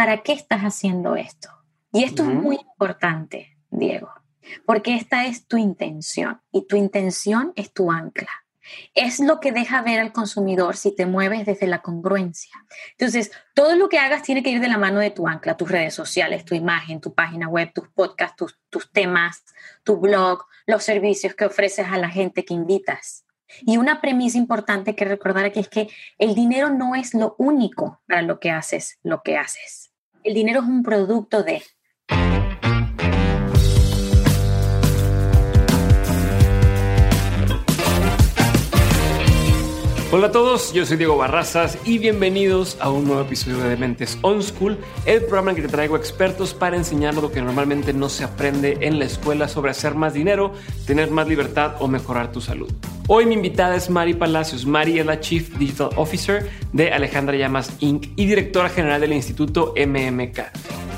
¿para qué estás haciendo esto? Y esto es muy importante, Diego, porque esta es tu intención y tu intención es tu ancla. Es lo que deja ver al consumidor si te mueves desde la congruencia. Entonces, todo lo que hagas tiene que ir de la mano de tu ancla, tus redes sociales, tu imagen, tu página web, tus podcasts, tus, tus temas, tu blog, los servicios que ofreces a la gente que invitas. Y una premisa importante que recordar aquí es que el dinero no es lo único para lo que haces lo que haces. El dinero es un producto de, Hola a todos, yo soy Diego Barrazas y bienvenidos a un nuevo episodio de Dementes On School, el programa en que te traigo expertos para enseñar lo que normalmente no se aprende en la escuela sobre hacer más dinero, tener más libertad o mejorar tu salud. Hoy mi invitada es Mari Palacios. Mari es la Chief Digital Officer de Alejandra Llamas Inc. y directora general del Instituto MMK.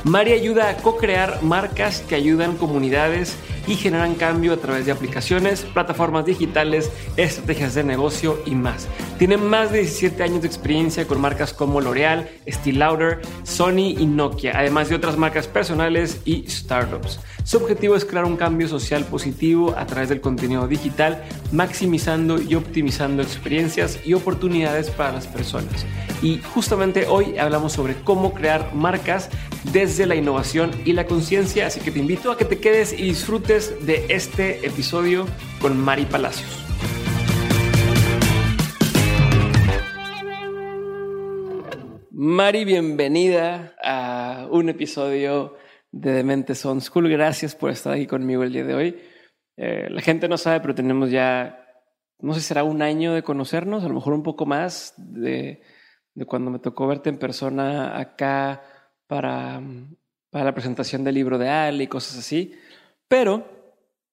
Mari ayuda a co-crear marcas que ayudan comunidades y generan cambio a través de aplicaciones, plataformas digitales, estrategias de negocio y más. Tiene más de 17 años de experiencia con marcas como L'Oreal, Steel Lauder, Sony y Nokia, además de otras marcas personales y startups. Su objetivo es crear un cambio social positivo a través del contenido digital, maximizando y optimizando experiencias y oportunidades para las personas. Y justamente hoy hablamos sobre cómo crear marcas desde la innovación y la conciencia, así que te invito a que te quedes y disfrutes de este episodio con Mari Palacios. Mari, bienvenida a un episodio de Dementes On School. Gracias por estar aquí conmigo el día de hoy. Eh, la gente no sabe, pero tenemos ya, no sé, será un año de conocernos, a lo mejor un poco más de, de cuando me tocó verte en persona acá para, para la presentación del libro de Ali y cosas así. Pero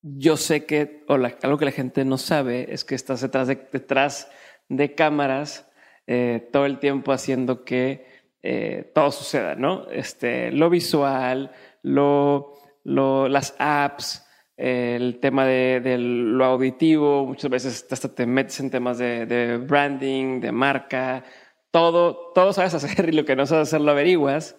yo sé que, o algo que la gente no sabe, es que estás detrás de, detrás de cámaras eh, todo el tiempo haciendo que eh, todo suceda, ¿no? Este, lo visual, lo, las apps, el tema de, lo auditivo, muchas veces hasta te metes en temas de, branding, de marca, todo, todo sabes hacer y lo que no sabes hacer lo averiguas.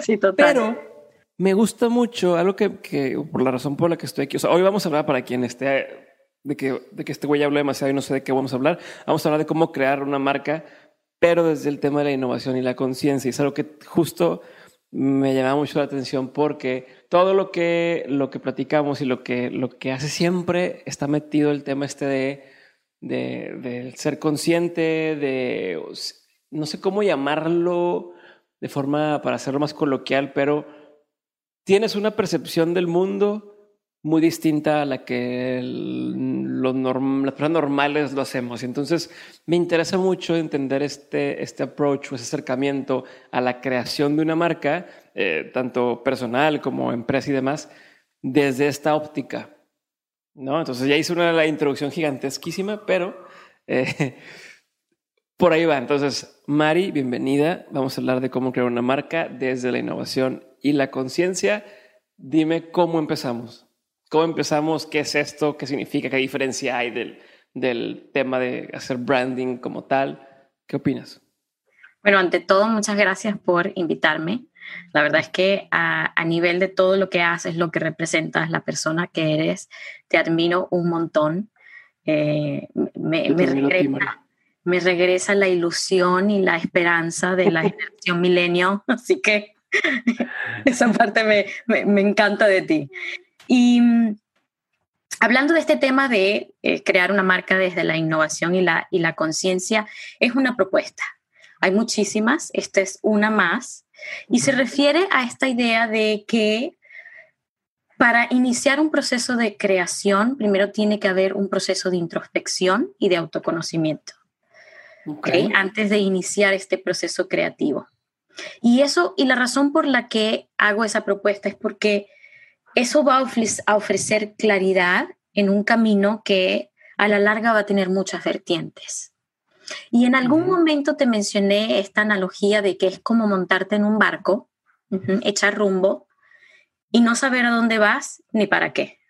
Sí, total. Pero me gusta mucho algo que, que, por la razón por la que estoy aquí, o sea, hoy vamos a hablar para quien esté de que, de que este güey habló demasiado y no sé de qué vamos a hablar. Vamos a hablar de cómo crear una marca, pero desde el tema de la innovación y la conciencia. Y es algo que justo me llama mucho la atención porque todo lo que, lo que platicamos y lo que, lo que hace siempre está metido el tema este de, de, ser consciente, de no sé cómo llamarlo de forma para hacerlo más coloquial, pero tienes una percepción del mundo muy distinta a la que las personas normales lo hacemos. Entonces me interesa mucho entender este, este approach o ese acercamiento a la creación de una marca, eh, tanto personal como empresa y demás, desde esta óptica. ¿no? Entonces ya hice una la introducción gigantesquísima, pero eh, por ahí va. Entonces, Mari, bienvenida. Vamos a hablar de cómo crear una marca desde la innovación y la conciencia. Dime cómo empezamos. ¿Cómo empezamos? ¿Qué es esto? ¿Qué significa? ¿Qué diferencia hay del, del tema de hacer branding como tal? ¿Qué opinas? Bueno, ante todo, muchas gracias por invitarme. La verdad es que a, a, nivel de todo lo que haces, lo que representas, la persona que eres, te admiro un montón. Eh, me, me, regresa, me, regresa, la ilusión y la esperanza de la generación milenio, así que esa parte me, me encanta de ti. Y mm, hablando de este tema de eh, crear una marca desde la innovación y la, y la conciencia, es una propuesta. Hay muchísimas, esta es una más, y se refiere a esta idea de que para iniciar un proceso de creación, primero tiene que haber un proceso de introspección y de autoconocimiento, okay. antes de iniciar este proceso creativo. Y eso, y la razón por la que hago esa propuesta es porque eso va a ofrecer claridad en un camino que a la larga va a tener muchas vertientes. Y en algún momento te mencioné esta analogía de que es como montarte en un barco, echar rumbo y no saber a dónde vas ni para qué.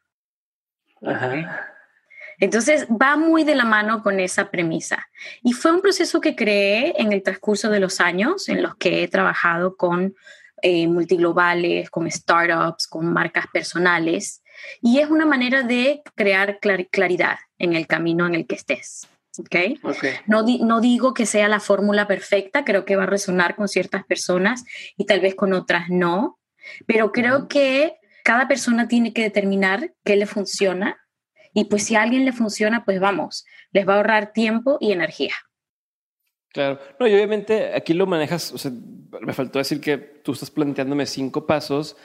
Entonces va muy de la mano con esa premisa. Y fue un proceso que creé en el transcurso de los años en los que he trabajado con eh, multiglobales, con startups, con marcas personales. Y es una manera de crear claridad en el camino en el que estés. ¿okay? No, no digo que sea la fórmula perfecta, creo que va a resonar con ciertas personas y tal vez con otras no, pero creo que cada persona tiene que determinar qué le funciona y pues si a alguien le funciona, pues vamos, les va a ahorrar tiempo y energía. Claro, no, y obviamente aquí lo manejas, o sea, me faltó decir que tú estás planteándome cinco pasos,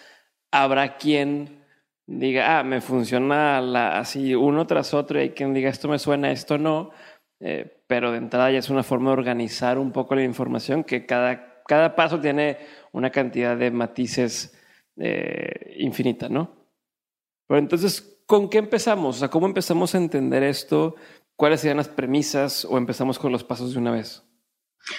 habrá quien diga, ah, me funciona así uno tras otro hay quien diga, esto me suena, esto no, eh, pero de entrada ya es una forma de organizar un poco la información que cada, cada paso tiene una cantidad de matices eh, infinita, ¿no? Pero entonces, ¿con qué empezamos? O sea, ¿cómo empezamos a entender esto? ¿Cuáles serían las premisas o empezamos con los pasos de una vez?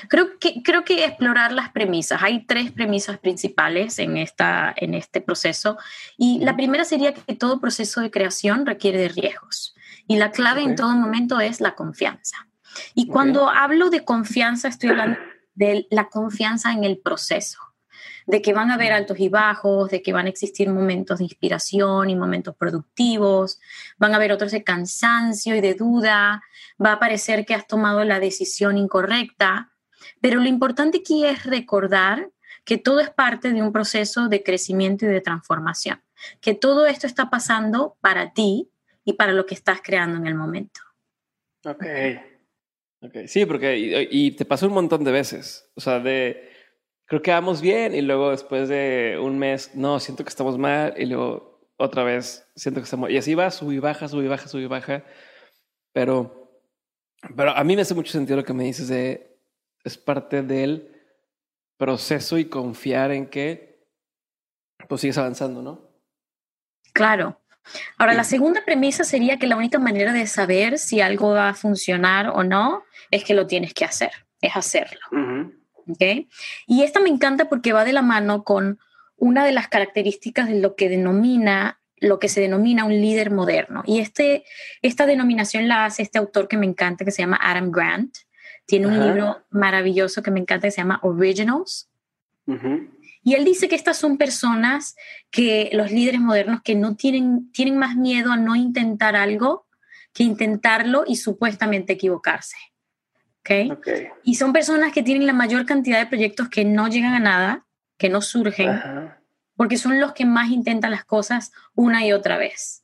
Creo que, creo que explorar las premisas. Hay tres premisas principales en, esta, en este proceso. Y la primera sería que todo proceso de creación requiere de riesgos. Y la clave en todo momento es la confianza. Y cuando hablo de confianza, estoy hablando de la confianza en el proceso de que van a haber altos y bajos, de que van a existir momentos de inspiración y momentos productivos, van a haber otros de cansancio y de duda, va a parecer que has tomado la decisión incorrecta, pero lo importante aquí es recordar que todo es parte de un proceso de crecimiento y de transformación, que todo esto está pasando para ti y para lo que estás creando en el momento. Ok. okay. Sí, porque y, y te pasó un montón de veces, o sea, de creo que vamos bien y luego después de un mes, no, siento que estamos mal y luego otra vez siento que estamos... Y así va, sube y baja, sube y baja, sube y baja. Pero, pero a mí me hace mucho sentido lo que me dices de... Es parte del proceso y confiar en que pues sigues avanzando, ¿no? Claro. Ahora, la segunda premisa sería que la única manera de saber si algo va a funcionar o no es que lo tienes que hacer, es hacerlo. Y esta me encanta porque va de la mano con una de las características de lo que denomina lo que se denomina un líder moderno. Y este, esta denominación la hace este autor que me encanta, que se llama Adam Grant. Tiene un libro maravilloso que me encanta, que se llama Originals. Y él dice que estas son personas que los líderes modernos que no tienen, tienen más miedo a no intentar algo que intentarlo y supuestamente equivocarse. ¿Okay? Y son personas que tienen la mayor cantidad de proyectos que no llegan a nada, que no surgen, porque son los que más intentan las cosas una y otra vez.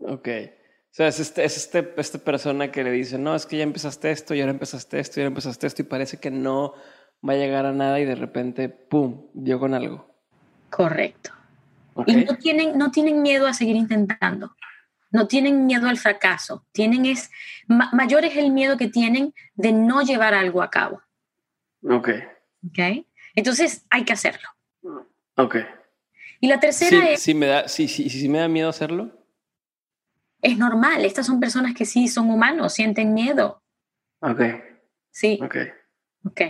Ok. O sea, es, este, es este, esta persona que le dice, no, es que ya empezaste esto, y ahora empezaste esto, y ahora empezaste esto, y parece que no va a llegar a nada y de repente, ¡pum!, dio con algo. Correcto. Y no tienen, no tienen miedo a seguir intentando no tienen miedo al fracaso, tienen es, mayor es el miedo que tienen de no llevar algo a cabo. Ok. Ok. Entonces hay que hacerlo. Ok. Y la tercera es... Sí, me da, sí, sí, sí, me da miedo hacerlo. Es normal, estas son personas que sí son humanos, sienten miedo. Ok. Sí. Ok. Ok.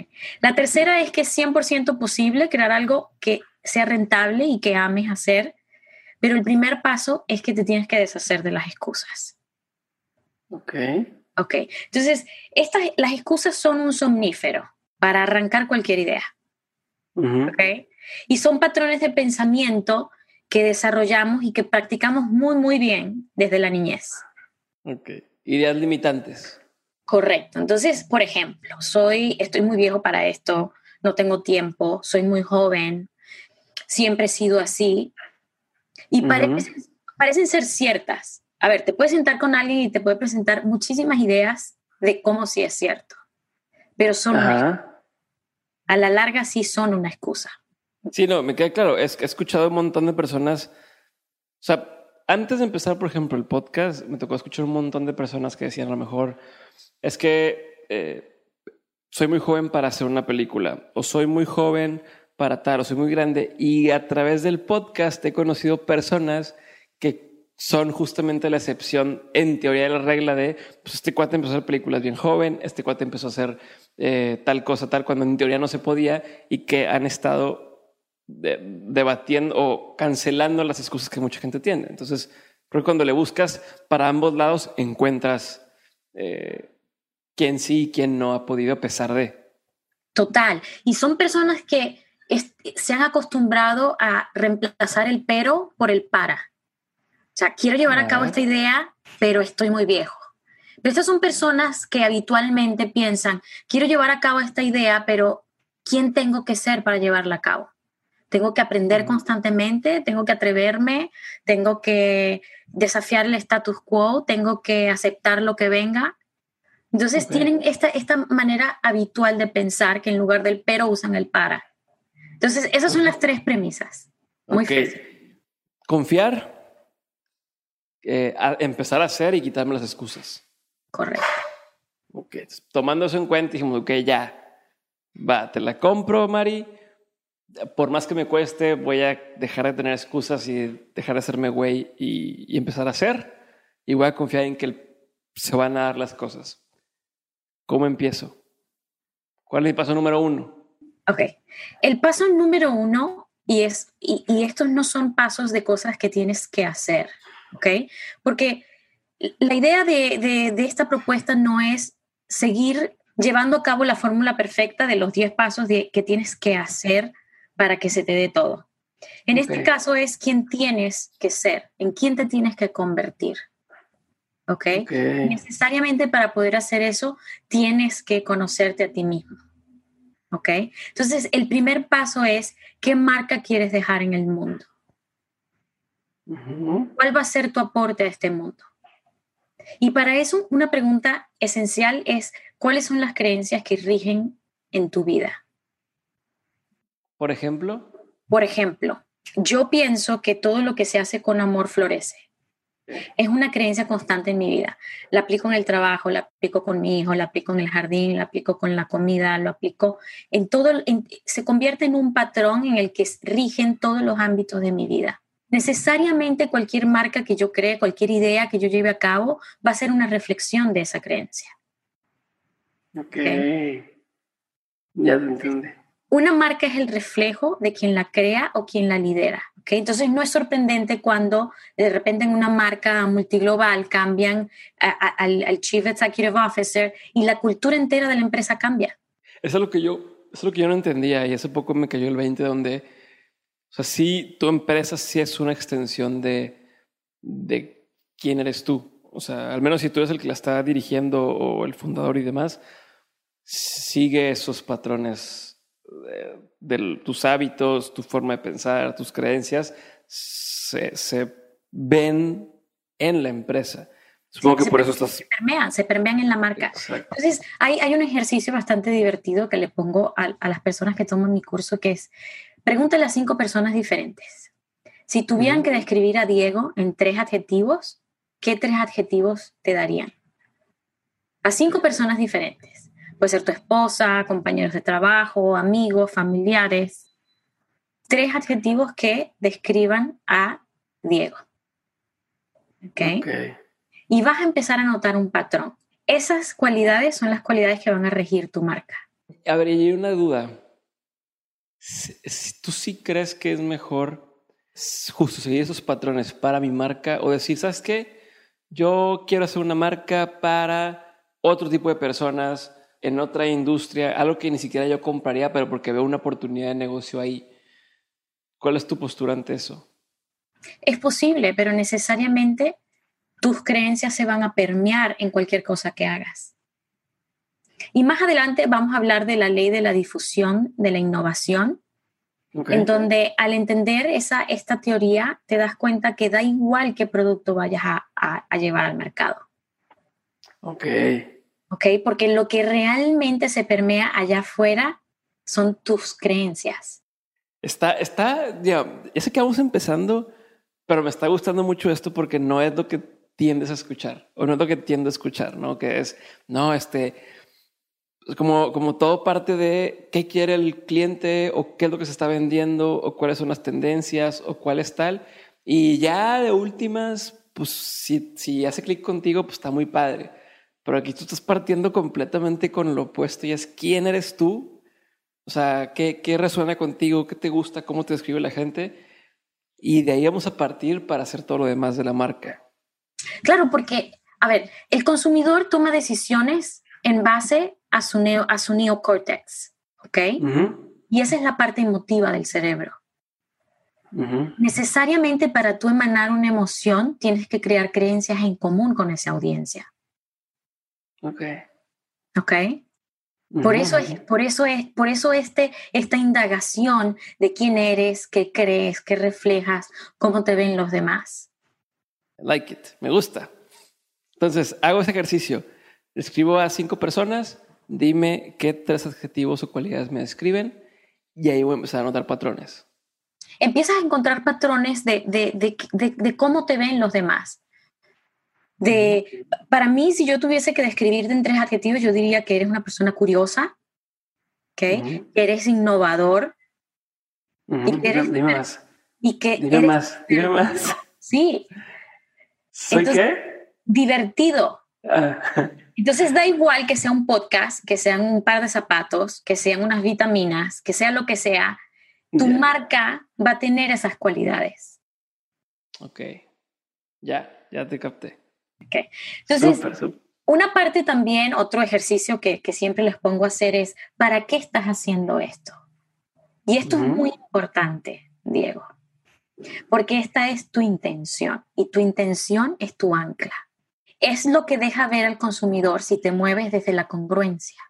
La tercera es que es 100% posible crear algo que sea rentable y que ames hacer pero el primer paso es que te tienes que deshacer de las excusas. Ok. Ok. Entonces, estas, las excusas son un somnífero para arrancar cualquier idea. Ok. Y son patrones de pensamiento que desarrollamos y que practicamos muy, muy bien desde la niñez. Ok. Ideas limitantes. Correcto. Entonces, por ejemplo, soy, estoy muy viejo para esto, no tengo tiempo, soy muy joven, siempre he sido así. Y parecen, ser ciertas. A ver, te puedes sentar con alguien y te puede presentar muchísimas ideas de cómo sí es cierto, pero son a la larga sí son una excusa. Sí, no, me queda claro. Es he escuchado un montón de personas. O sea, antes de empezar, por ejemplo, el podcast, me tocó escuchar un montón de personas que decían a lo mejor es que eh, soy muy joven para hacer una película o soy muy joven para tal, o soy muy grande. Y a través del podcast he conocido personas que son justamente la excepción en teoría de la regla de, pues este cuate empezó a hacer películas bien joven, este cuate empezó a hacer eh, tal cosa, tal, cuando en teoría no se podía y que han estado debatiendo o cancelando las excusas que mucha gente tiene. Entonces, creo que cuando le buscas para ambos lados, encuentras eh, quién sí y quién no ha podido a pesar de. Total. Y son personas que se han acostumbrado a reemplazar el pero por el para. O sea, quiero llevar a cabo esta idea, pero estoy muy viejo. Pero estas son personas que habitualmente piensan, quiero llevar a cabo esta idea, pero ¿quién tengo que ser para llevarla a cabo? Tengo que aprender constantemente, tengo que atreverme, tengo que desafiar el status quo, tengo que aceptar lo que venga. Entonces tienen esta, esta manera habitual de pensar que en lugar del pero usan el para. Entonces, esas son las tres premisas. Muy okay. Confiar, eh, empezar a hacer y quitarme las excusas. Correcto. Ok, tomando eso en cuenta, dijimos, ok, ya, va, te la compro, Mari. Por más que me cueste, voy a dejar de tener excusas y dejar de hacerme güey y, empezar a hacer. Y voy a confiar en que se van a dar las cosas. ¿Cómo empiezo? ¿Cuál es el paso número uno? Ok, el paso número uno, y, es, y, y estos no son pasos de cosas que tienes que hacer, ¿ok? Porque la idea de, esta propuesta no es seguir llevando a cabo la fórmula perfecta de los 10 pasos que tienes que hacer para que se te dé todo. En este caso es quién tienes que ser, en quién te tienes que convertir. ¿Ok? Necesariamente para poder hacer eso tienes que conocerte a ti mismo. ¿Ok? Entonces, el primer paso es qué marca quieres dejar en el mundo. ¿Cuál va a ser tu aporte a este mundo? Y para eso, una pregunta esencial es, ¿cuáles son las creencias que rigen en tu vida? Por ejemplo. Por ejemplo, yo pienso que todo lo que se hace con amor florece. Es una creencia constante en mi vida. La aplico en el trabajo, la aplico con mi hijo, la aplico en el jardín, la aplico con la comida, lo aplico en todo, se convierte en un patrón en el que rigen todos los ámbitos de mi vida necesariamente cualquier marca que yo cree, cualquier idea que yo lleve a cabo, va a ser una reflexión de esa creencia. Ok. Ya lo entiende. Una marca es el reflejo de quien la crea o quien la lidera. ¿okay? Entonces no es sorprendente cuando de repente en una marca multiglobal cambian al, Chief Executive Officer y la cultura entera de la empresa cambia. Eso es lo que yo, es lo que yo no entendía y hace poco me cayó el 20 donde o sea, sí, tu empresa sí es una extensión de, de quién eres tú. O sea, al menos si tú eres el que la está dirigiendo o el fundador y demás, sigue esos patrones de, tus hábitos, tu forma de pensar, tus creencias, se, se ven en la empresa. Supongo que por eso estás... Se permean, se permean en la marca. Entonces, hay, hay, un ejercicio bastante divertido que le pongo a, a las personas que toman mi curso, que es, Pregúntale a cinco personas diferentes. Si tuvieran que describir a Diego en tres adjetivos, ¿qué tres adjetivos te darían? A cinco personas diferentes. Puede ser tu esposa, compañeros de trabajo, amigos, familiares. Tres adjetivos que describan a Diego. ¿Ok? Y vas a empezar a notar un patrón. Esas cualidades son las cualidades que van a regir tu marca. A ver, y hay una duda si, tú sí crees que es mejor justo seguir esos patrones para mi marca o decir, ¿sabes qué? Yo quiero hacer una marca para otro tipo de personas en otra industria, algo que ni siquiera yo compraría, pero porque veo una oportunidad de negocio ahí. ¿Cuál es tu postura ante eso? Es posible, pero necesariamente tus creencias se van a permear en cualquier cosa que hagas. Y más adelante vamos a hablar de la ley de la difusión de la innovación, en donde al entender esa, esta teoría te das cuenta que da igual qué producto vayas a, llevar al mercado. Ok. Ok, porque lo que realmente se permea allá afuera son tus creencias. Está, está, ya, ya sé que vamos empezando, pero me está gustando mucho esto porque no es lo que tiendes a escuchar, o no es lo que tiendo a escuchar, ¿no? Que es, no, este, como, como todo parte de qué quiere el cliente o qué es lo que se está vendiendo o cuáles son las tendencias o cuál es tal. Y ya de últimas, pues si, si hace clic contigo, pues está muy padre. Pero aquí tú estás partiendo completamente con lo opuesto y es quién eres tú. O sea, qué, qué resuena contigo, qué te gusta, cómo te describe la gente. Y de ahí vamos a partir para hacer todo lo demás de la marca. Claro, porque, a ver, el consumidor toma decisiones en base a su, neo, a su neocórtex, ¿ok? Y esa es la parte emotiva del cerebro. Necesariamente para tú emanar una emoción tienes que crear creencias en común con esa audiencia. Ok. Ok. Por eso es, por eso es, por eso este, esta indagación de quién eres, qué crees, qué reflejas, cómo te ven los demás. Like it, me gusta. Entonces, hago ese ejercicio. Escribo a cinco personas, dime qué tres adjetivos o cualidades me describen y ahí voy a empezar a notar patrones. Empiezas a encontrar patrones de, de, de, de cómo te ven los demás. De, para mí, si yo tuviese que describirte en tres adjetivos, yo diría que eres una persona curiosa, que eres innovador. y que eres, dime más. Y que dime más, dime más. Sí. ¿Soy qué? Divertido. Ah. Entonces da igual que sea un podcast, que sean un par de zapatos, que sean unas vitaminas, que sea lo que sea, tu marca va a tener esas cualidades. Ok, ya, ya te capté. Entonces, una parte también, otro ejercicio que, siempre les pongo a hacer es, ¿para qué estás haciendo esto? Y esto es muy importante, Diego, porque esta es tu intención y tu intención es tu ancla. Es lo que deja ver al consumidor si te mueves desde la congruencia.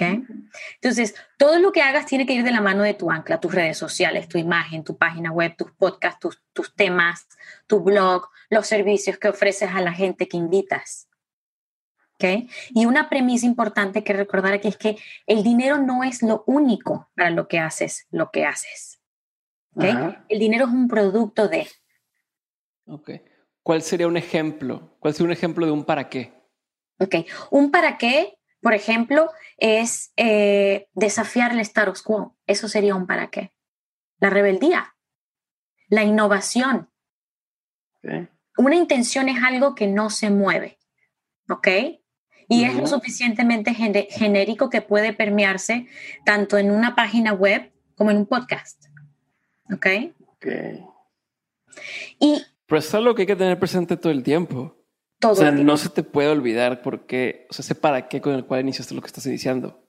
Entonces, todo lo que hagas tiene que ir de la mano de tu ancla, tus redes sociales, tu imagen, tu página web, tus podcasts, tus, tus temas, tu blog, los servicios que ofreces a la gente que invitas. ¿Okay? Y una premisa importante que recordar aquí es que el dinero no es lo único para lo que haces, lo que haces. ¿Okay? El dinero es un producto de. Ok. ¿Cuál sería un ejemplo? ¿Cuál sería un ejemplo de un para qué? Ok. Un para qué por ejemplo, es eh, desafiar el status quo. Eso sería un para qué. La rebeldía, la innovación. Una intención es algo que no se mueve, ¿ok? Y es lo suficientemente genérico que puede permearse tanto en una página web como en un podcast, ¿ok? Ok. Y, Pero es algo que hay que tener presente todo el tiempo o sea, no se te puede olvidar porque, o sea, sé para qué con el cual iniciaste lo que estás iniciando.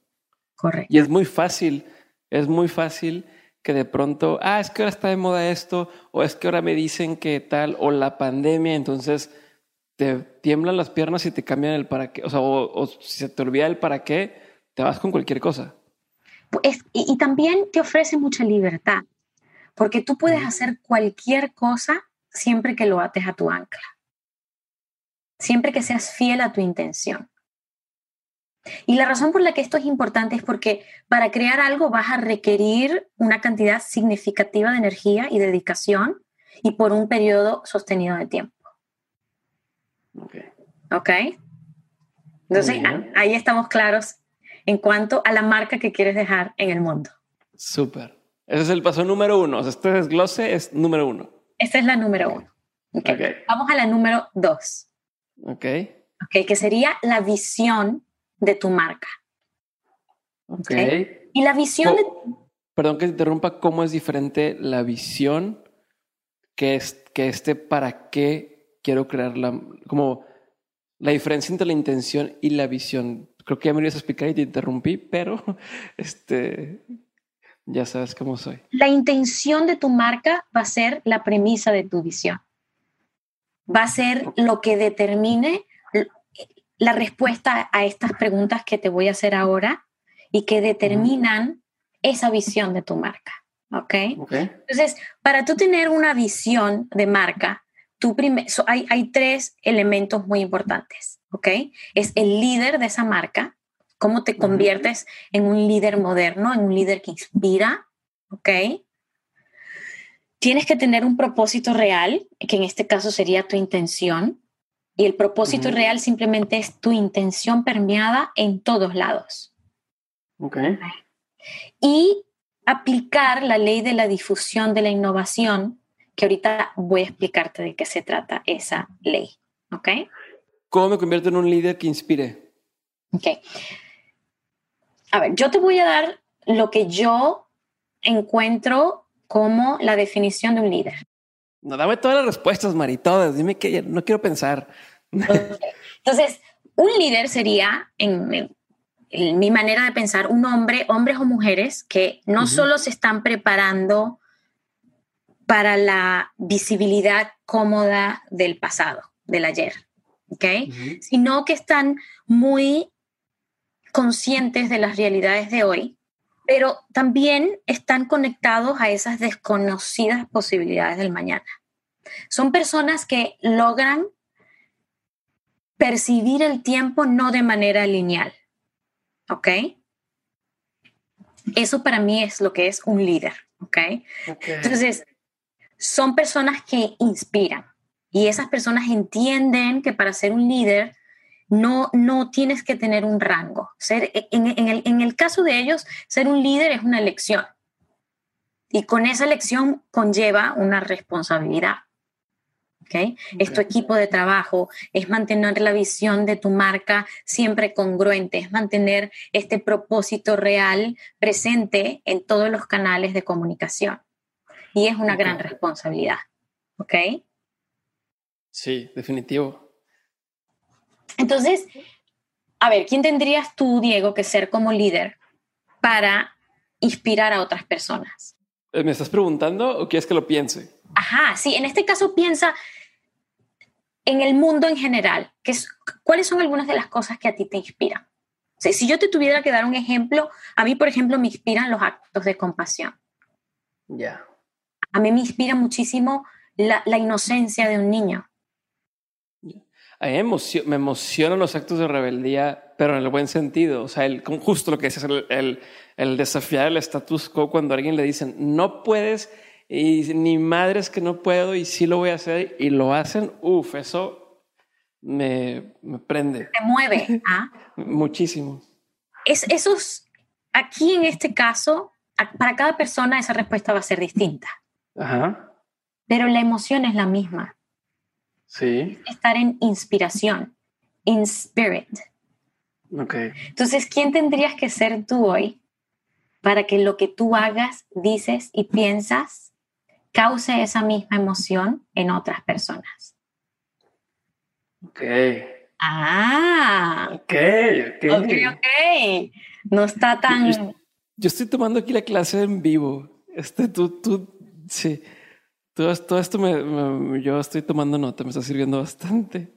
Correcto. Y es muy fácil, es muy fácil que de pronto, ah, es que ahora está de moda esto, o es que ahora me dicen que tal, o la pandemia, entonces te tiemblan las piernas y te cambian el para qué, o sea, o, si se te olvida el para qué, te vas con cualquier cosa. Pues, y, y, también te ofrece mucha libertad, porque tú puedes hacer cualquier cosa siempre que lo ates a tu ancla siempre que seas fiel a tu intención. Y la razón por la que esto es importante es porque para crear algo vas a requerir una cantidad significativa de energía y dedicación y por un periodo sostenido de tiempo. Ok. Ok. Entonces, ahí estamos claros en cuanto a la marca que quieres dejar en el mundo. Súper. Ese es el paso número uno. este desglose es número uno. Esta es la número uno. Okay. Vamos a la número dos. Ok. Ok, que sería la visión de tu marca. Ok. Y la visión de... Perdón que te interrumpa, ¿cómo es diferente la visión que, es, que este para qué quiero crear la... como la diferencia entre la intención y la visión? Creo que ya me ibas a explicar y te interrumpí, pero este, ya sabes cómo soy. La intención de tu marca va a ser la premisa de tu visión va a ser lo que determine la respuesta a estas preguntas que te voy a hacer ahora y que determinan esa visión de tu marca. ¿Ok? Entonces, para tú tener una visión de marca, tú hay, hay tres elementos muy importantes. ¿Ok? Es el líder de esa marca, cómo te conviertes en un líder moderno, en un líder que inspira. ¿Ok? Tienes que tener un propósito real, que en este caso sería tu intención, y el propósito real simplemente es tu intención permeada en todos lados. Ok. Y aplicar la ley de la difusión de la innovación, que ahorita voy a explicarte de qué se trata esa ley. ¿Ok? ¿Cómo me convierto en un líder que inspire? Ok. A ver, yo te voy a dar lo que yo encuentro como la definición de un líder. No, dame todas las respuestas, Mari, todas. Dime que no quiero pensar. Entonces, un líder sería, en, mi manera de pensar, un hombre, hombres o mujeres, que no solo se están preparando para la visibilidad cómoda del pasado, del ayer, ¿ok? Sino que están muy conscientes de las realidades de hoy, pero también están conectados a esas desconocidas posibilidades del mañana. Son personas que logran percibir el tiempo no de manera lineal, ¿ok? Eso para mí es lo que es un líder, ¿ok? okay. Entonces, son personas que inspiran y esas personas entienden que para ser un líder no, no tienes que tener un rango. Ser, en, el, en el caso de ellos, ser un líder es una elección y con esa elección conlleva una responsabilidad. ¿okay? Es tu equipo de trabajo, es mantener la visión de tu marca siempre congruente, es mantener este propósito real presente en todos los canales de comunicación. Y es una gran responsabilidad. ¿Ok? Sí, definitivo. Entonces, a ver, ¿quién tendrías tú, Diego, que ser como líder para inspirar a otras personas? ¿Me estás preguntando o quieres que lo piense? Ajá, sí, en este caso piensa en el mundo en general, que es, ¿cuáles son algunas de las cosas que a ti te inspiran? si yo te tuviera que dar un ejemplo, a mí, por ejemplo, me inspiran los actos de compasión. Ya. A mí me inspira muchísimo la, inocencia de un niño. A mí me, emocionan los actos de rebeldía, pero en el buen sentido. O sea, el, justo lo que es el, el, el desafiar el status quo cuando a alguien le dicen, no puedes y ni madres que no puedo y sí lo voy a hacer y lo hacen, uff, eso me, me, prende. Te mueve. ¿ah? Muchísimo. Es, esos, aquí en este caso, para cada persona esa respuesta va a ser distinta. Ajá. Pero la emoción es la misma. Sí. Estar en inspiración, in spirit. Ok. Entonces, ¿quién tendrías que ser tú hoy para que lo que tú hagas, dices y piensas cause esa misma emoción en otras personas. Ok. Ah. Ok, ok. Ok, ok. No está tan... Yo, estoy tomando aquí la clase en vivo. Este, tú, tú, sí. Todo, todo esto me, yo estoy tomando nota, me está sirviendo bastante.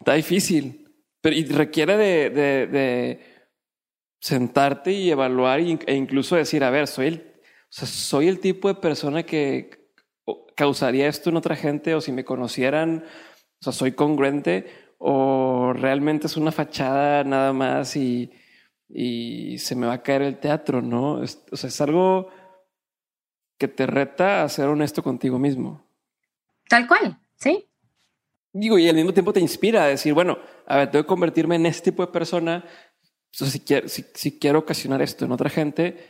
Está difícil, pero y requiere de, de, de sentarte y evaluar e incluso decir, a ver, soy el sea, soy el tipo de persona que causaría esto en otra gente o si me conocieran, o sea, soy congruente o realmente es una fachada nada más y, y se me va a caer el teatro, ¿no? o sea, es algo que te reta a ser honesto contigo mismo. Tal cual, sí. Digo, y al mismo tiempo te inspira a decir, bueno, a ver, tengo que convertirme en este tipo de persona. si, quiero, si, si quiero ocasionar esto en otra gente,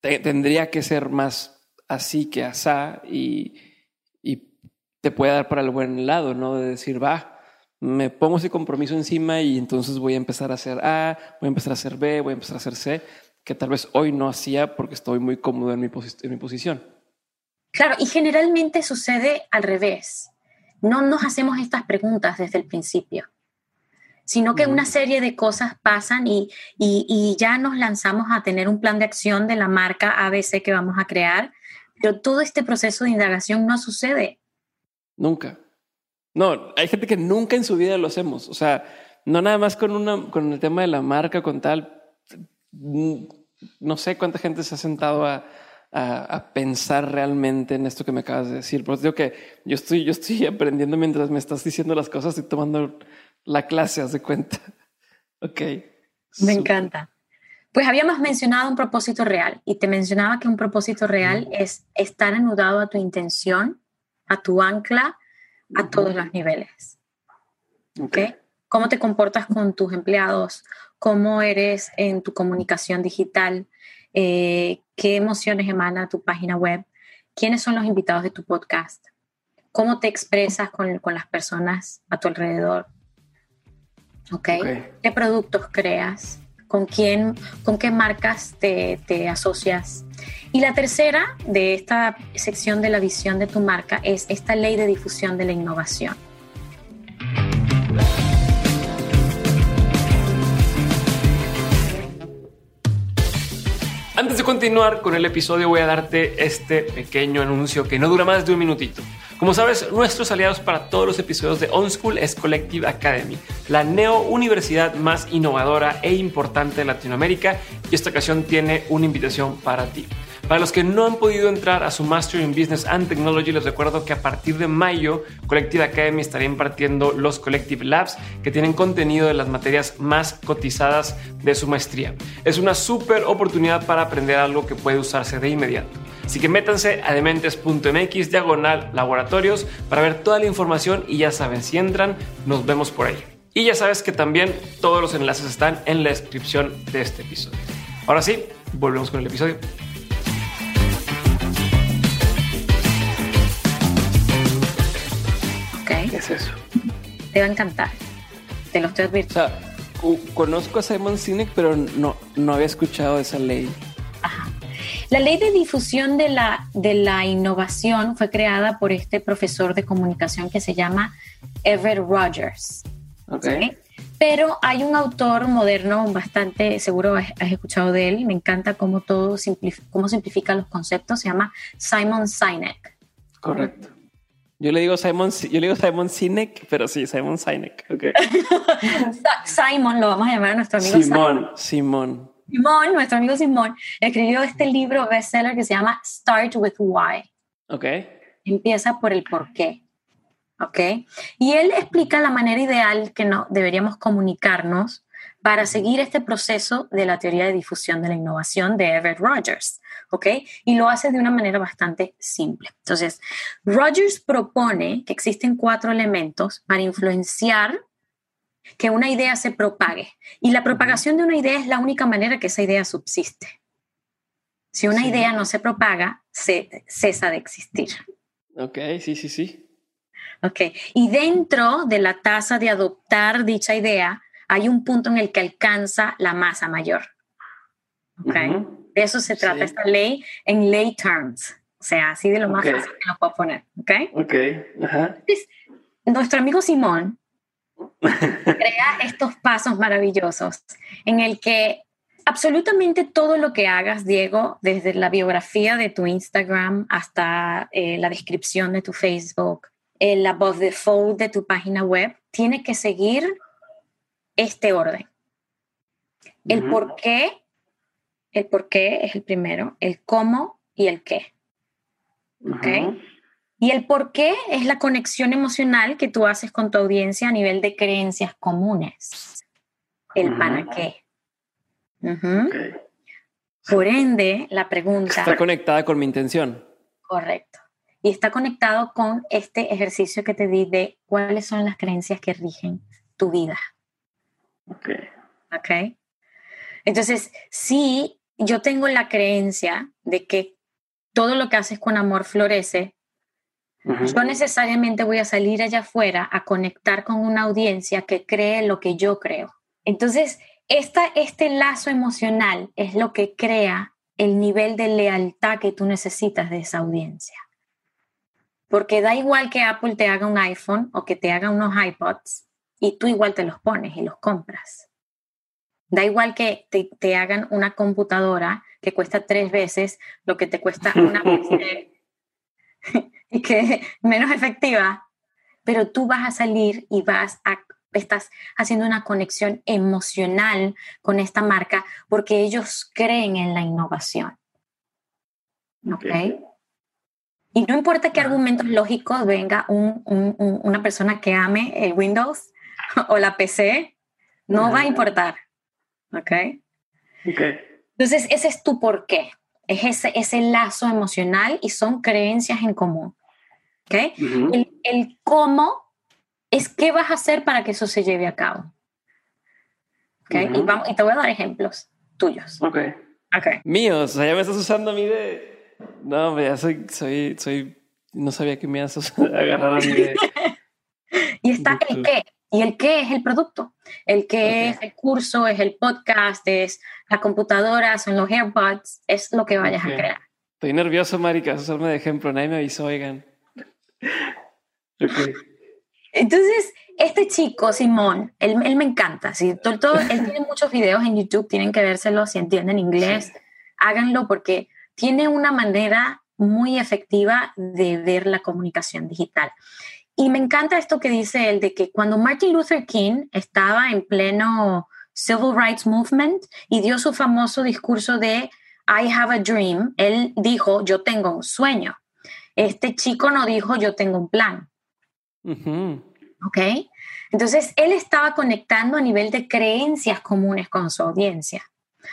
tendría que ser más así que asá y, y te puede dar para el buen lado, ¿no? De decir, va, me pongo ese compromiso encima y entonces voy a empezar a hacer A, voy a empezar a hacer B, voy a empezar a hacer C, que tal vez hoy no hacía porque estoy muy cómodo en mi, en mi posición. Claro, y generalmente sucede al revés. No nos hacemos estas preguntas desde el principio sino que una serie de cosas pasan y, y, ya nos lanzamos a tener un plan de acción de la marca ABC que vamos a crear, pero todo este proceso de indagación no sucede. Nunca. No, hay gente que nunca en su vida lo hacemos. O sea, no nada más con, una, con el tema de la marca, con tal. No sé cuánta gente se ha sentado a, a, pensar realmente en esto que me acabas de decir. Por eso digo que yo estoy, yo estoy aprendiendo mientras me estás diciendo las cosas, y tomando la clase, haz de cuenta. Ok. Me encanta. Pues habíamos mencionado un propósito real y te mencionaba que un propósito real es estar anudado a tu intención, a tu ancla, a todos los niveles. ¿Ok? ¿Cómo te comportas con tus empleados? ¿Cómo eres en tu comunicación digital? Eh, ¿Qué emociones emana tu página web? ¿Quiénes son los invitados de tu podcast? ¿Cómo te expresas con, con las personas a tu alrededor? ¿okay? ¿Qué productos creas? ¿Con quién, con qué marcas te, te asocias? Y la tercera de esta sección de la visión de tu marca es esta ley de difusión de la innovación. Antes de continuar con el episodio voy a darte este pequeño anuncio que no dura más de un minutito. Como sabes, nuestros aliados para todos los episodios de On School es Collective Academy, la neo universidad más innovadora e importante de Latinoamérica y esta ocasión tiene una invitación para ti. Para los que no han podido entrar a su Master in Business and Technology, les recuerdo que a partir de mayo, Collective Academy estaría impartiendo los Collective Labs que tienen contenido de las materias más cotizadas de su maestría. Es una súper oportunidad para aprender algo que puede usarse de inmediato. Así que métanse a dementes.mx diagonal laboratorios para ver toda la información y ya saben, si entran, nos vemos por ahí. Y ya sabes que también todos los enlaces están en la descripción de este episodio. Ahora sí, volvemos con el episodio. Es eso? Te va a encantar. Te lo estoy advirtiendo. O sea, conozco a Simon Sinek, pero no, no había escuchado esa ley. La ley de difusión de la, de la innovación fue creada por este profesor de comunicación que se llama Everett Rogers. Okay. Pero hay un autor moderno bastante, seguro has, escuchado de él, me encanta cómo todo cómo simplifica los conceptos, se llama Simon Sinek. Correcto. Yo le digo Simon, yo le digo Simon Sinek, pero sí, Simon Sinek. Okay. Simon, lo vamos a llamar a nuestro amigo Simón. Simón. Simón, nuestro amigo Simón, escribió este libro bestseller que se llama Start with Why. Ok. Empieza por el por qué. Ok. Y él explica la manera ideal que no, deberíamos comunicarnos para seguir este proceso de la teoría de difusión de la innovación de Everett Rogers, ¿ok? Y lo hace de una manera bastante simple. Entonces, Rogers propone que existen cuatro elementos para influenciar que una idea se propague. Y la propagación de una idea es la única manera que esa idea subsiste. Si una idea no se propaga, se cesa de existir. Ok, sí, sí, sí. Ok, y dentro de la tasa de adoptar dicha idea, hay un punto en el que alcanza la masa mayor. Okay. De eso se trata esta ley en lay terms. O sea, así de lo más fácil que lo puedo poner. ¿Ok? Ok. nuestro amigo Simón crea estos pasos maravillosos en el que absolutamente todo lo que hagas, Diego, desde la biografía de tu Instagram hasta eh, la descripción de tu Facebook, el above the fold de tu página web, tiene que seguir este orden. El por qué, el por qué es el primero, el cómo y el qué. ¿Ok? Y el por qué es la conexión emocional que tú haces con tu audiencia a nivel de creencias comunes. El para qué. Por ende, la pregunta... Está conectada con mi intención. Correcto. Y está conectado con este ejercicio que te di de cuáles son las creencias que rigen tu vida. Ok. Ok. Entonces, si yo tengo la creencia de que todo lo que haces con amor florece, yo necesariamente voy a salir allá afuera a conectar con una audiencia que cree lo que yo creo. Entonces, esta, este lazo emocional es lo que crea el nivel de lealtad que tú necesitas de esa audiencia. Porque da igual que Apple te haga un iPhone o que te haga unos iPods, y tú igual te los pones y los compras. Da igual que te, hagan una computadora que cuesta tres veces lo que te cuesta una PC y que es menos efectiva, pero tú vas a salir y vas a estás haciendo una conexión emocional con esta marca porque ellos creen en la innovación. ¿Ok? Y no importa qué argumentos lógicos venga una persona que ame el Windows o la PC, no va a importar. ¿Ok? Ok. Entonces, ese es tu por qué. Es ese, ese lazo emocional y son creencias en común. ¿Ok? el, cómo es qué vas a hacer para que eso se lleve a cabo. ¿Ok? y, vamos, y te voy a dar ejemplos tuyos. Ok. Ok. Míos. O sea, ya me estás usando a mí de. No, ya soy, soy, soy. No sabía que me ibas a agarrar a mí de. y está el qué. ¿Y el qué es el producto? El qué es el curso, es el podcast, es la computadora, son los AirPods, es lo que vayas a crear. Estoy nervioso, Marica, usarme de ejemplo, nadie me avisó, oigan. Entonces, este chico, Simón, él, me encanta. ¿sí? Todo, él tiene muchos videos en YouTube, tienen que vérselos si entienden inglés. háganlo porque tiene una manera muy efectiva de ver la comunicación digital. Y me encanta esto que dice él de que cuando Martin Luther King estaba en pleno Civil Rights Movement y dio su famoso discurso de I have a dream, él dijo, yo tengo un sueño. Este chico no dijo, yo tengo un plan. ¿Ok? Entonces, él estaba conectando a nivel de creencias comunes con su audiencia.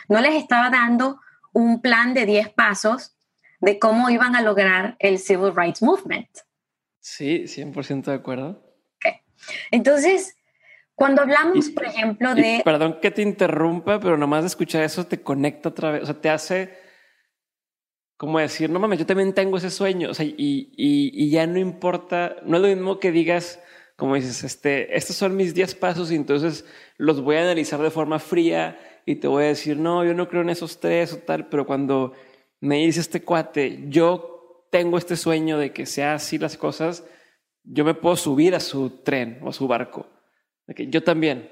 No les estaba dando un plan de 10 pasos de cómo iban a lograr el Civil Rights Movement. Sí, 100% de acuerdo. Entonces, cuando hablamos, por ejemplo, de... perdón que te interrumpa, pero nomás de escuchar eso te conecta otra vez, o sea, te hace como decir, no mames, yo también tengo ese sueño, o sea, y, y, ya no importa, no es lo mismo que digas, como dices, este, estos son mis 10 pasos y entonces los voy a analizar de forma fría y te voy a decir, no, yo no creo en esos tres o tal, pero cuando me dice este cuate, yo tengo este sueño de que sea así las cosas, yo me puedo subir a su tren o a su barco. De que yo también.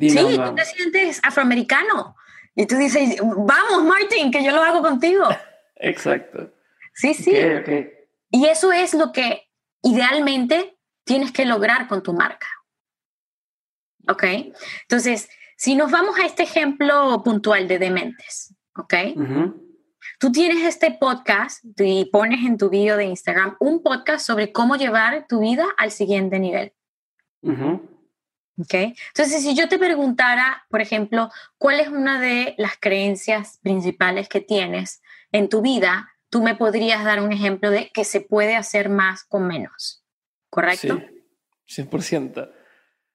sí, tú te sientes afroamericano y tú dices, vamos, Martin, que yo lo hago contigo. Exacto. Sí, sí. Y eso es lo que idealmente tienes que lograr con tu marca. ¿Ok? Entonces, si nos vamos a este ejemplo puntual de dementes, ¿ok? Tú tienes este podcast y pones en tu video de Instagram un podcast sobre cómo llevar tu vida al siguiente nivel. ¿Ok? Entonces, si yo te preguntara, por ejemplo, ¿cuál es una de las creencias principales que tienes en tu vida, tú me podrías dar un ejemplo de que se puede hacer más con menos. ¿Correcto? Sí, 100%.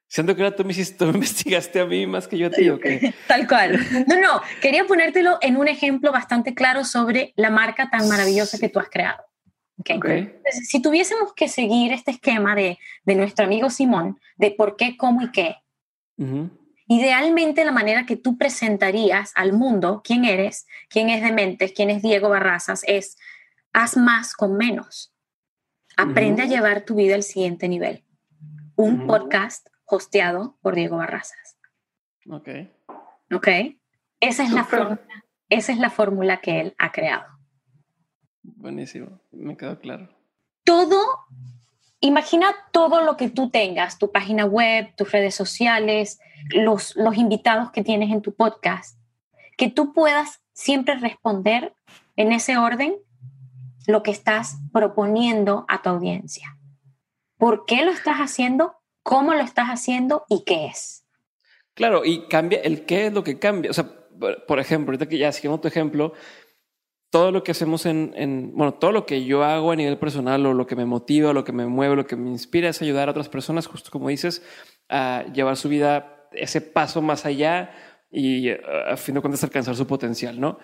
Siento que ahora tú me, hiciste, tú me investigaste a mí más que yo a ti, ¿ok? Tal cual. No, no, quería ponértelo en un ejemplo bastante claro sobre la marca tan maravillosa que tú has creado. Okay. si tuviésemos que seguir este esquema de, de, nuestro amigo Simón, de por qué, cómo y qué, Idealmente la manera que tú presentarías al mundo quién eres, quién es Dementes, quién es Diego Barrazas, es haz más con menos. Aprende a llevar tu vida al siguiente nivel. Un podcast hosteado por Diego Barrazas. Ok. Ok. Esa es, la fórmula, esa es la fórmula que él ha creado. Buenísimo, me quedó claro. Todo Imagina todo lo que tú tengas, tu página web, tus redes sociales, los, los invitados que tienes en tu podcast, que tú puedas siempre responder en ese orden lo que estás proponiendo a tu audiencia. ¿Por qué lo estás haciendo? ¿Cómo lo estás haciendo? ¿Y qué es? Claro, y cambia, el qué es lo que cambia. O sea, por ejemplo, ahorita que ya siguiendo tu ejemplo, todo lo que hacemos en, bueno, todo lo que yo hago a nivel personal o lo que me motiva, lo que me mueve, lo que me inspira es ayudar a otras personas, justo como dices, a llevar su vida ese paso más allá y a fin de cuentas alcanzar su potencial, ¿no?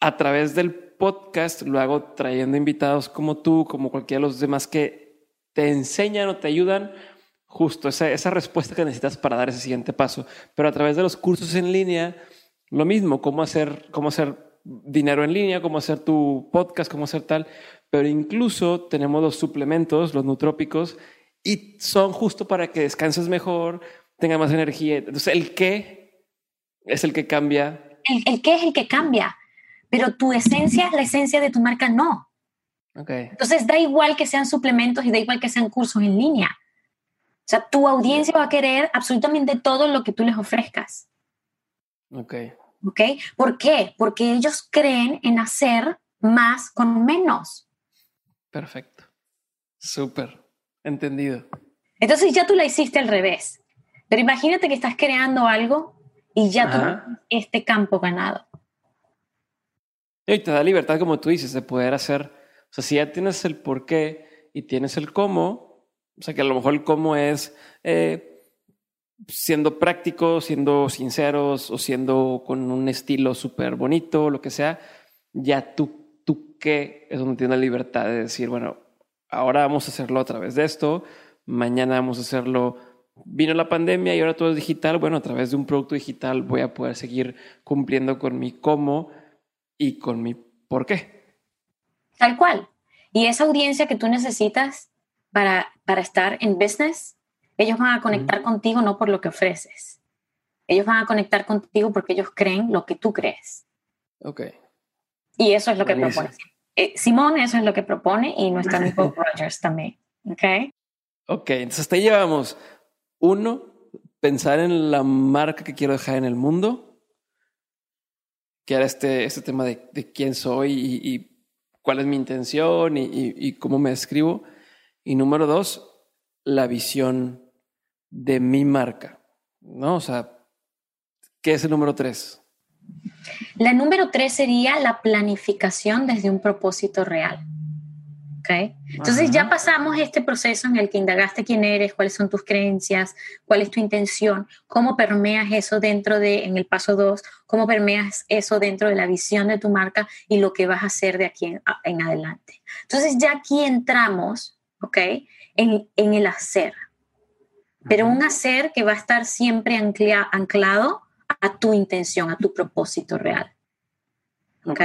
A través del podcast lo hago trayendo invitados como tú, como cualquiera de los demás que te enseñan o te ayudan justo esa, esa respuesta que necesitas para dar ese siguiente paso. Pero a través de los cursos en línea, lo mismo, cómo hacer, cómo hacer dinero en línea, cómo hacer tu podcast, cómo hacer tal, pero incluso tenemos los suplementos, los nutrópicos, y son justo para que descanses mejor, tengas más energía. Entonces, el qué es el que cambia. El, qué es el que cambia, pero tu esencia es la esencia de tu marca, no. Okay. Entonces, da igual que sean suplementos y da igual que sean cursos en línea. O sea, tu audiencia va a querer absolutamente todo lo que tú les ofrezcas. Ok. ¿Ok? ¿Por qué? Porque ellos creen en hacer más con menos. Perfecto. Súper. Entendido. Entonces ya tú la hiciste al revés. Pero imagínate que estás creando algo y ya tú este campo ganado. Y te da libertad, como tú dices, de poder hacer. O sea, si ya tienes el por qué y tienes el cómo, o sea, que a lo mejor el cómo es eh, siendo prácticos, siendo sinceros o siendo con un estilo súper bonito, lo que sea, ya tú, tú qué es donde tienes la libertad de decir, bueno, ahora vamos a hacerlo a través de esto, mañana vamos a hacerlo. Vino la pandemia y ahora todo es digital. Bueno, a través de un producto digital voy a poder seguir cumpliendo con mi cómo y con mi por qué. Tal cual. Y esa audiencia que tú necesitas para, para estar en business ellos van a conectar contigo no por lo que ofreces. Ellos van a conectar contigo porque ellos creen lo que tú crees. Ok. Y eso es lo que propone. Eh, Simón, eso es lo que propone y nuestro amigo Rogers también. Ok. Ok, entonces ahí llevamos. Uno, pensar en la marca que quiero dejar en el mundo. Que era este, este tema de, quién soy y, cuál es mi intención y, y cómo me describo. Y número dos, la visión de mi marca. ¿No? O sea, ¿qué es el número tres? La número tres sería la planificación desde un propósito real. ¿Okay? Entonces ya pasamos este proceso en el que indagaste quién eres, cuáles son tus creencias, cuál es tu intención, cómo permeas eso dentro de, en el paso dos, cómo permeas eso dentro de la visión de tu marca y lo que vas a hacer de aquí en, adelante. Entonces ya aquí entramos, ¿ok? En, en el hacer, pero un hacer que va a estar siempre anclado a tu intención, a tu propósito real. ¿Ok?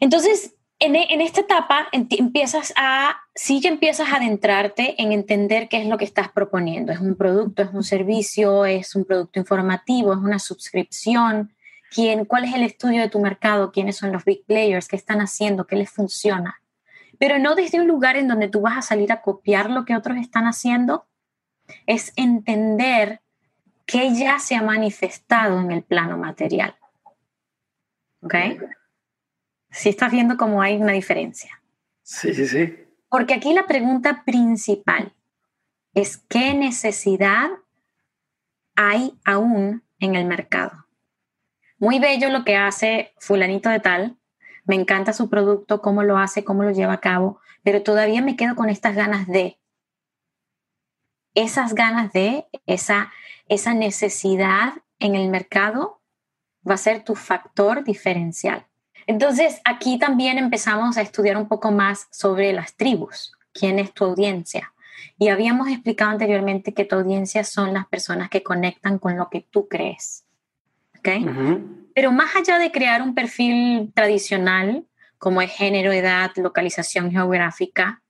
Entonces, en, en, esta etapa empiezas a, sí que empiezas a adentrarte en entender qué es lo que estás proponiendo. ¿Es un producto, es un servicio, es un producto informativo, es una suscripción? ¿Quién, ¿Cuál es el estudio de tu mercado? ¿Quiénes son los big players? ¿Qué están haciendo? ¿Qué les funciona? Pero no desde un lugar en donde tú vas a salir a copiar lo que otros están haciendo. Es entender que ya se ha manifestado en el plano material. ¿Ok? Si estás viendo cómo hay una diferencia. Sí, sí, sí. Porque aquí la pregunta principal es qué necesidad hay aún en el mercado. Muy bello lo que hace fulanito de tal, me encanta su producto, cómo lo hace, cómo lo lleva a cabo, pero todavía me quedo con estas ganas de, esas ganas de, esa, esa necesidad en el mercado va a ser tu factor diferencial. Entonces, aquí también empezamos a estudiar un poco más sobre las tribus, quién es tu audiencia. Y habíamos explicado anteriormente que tu audiencia son las personas que conectan con lo que tú crees. ¿Ok? Pero más allá de crear un perfil tradicional, como es género, edad, localización geográfica,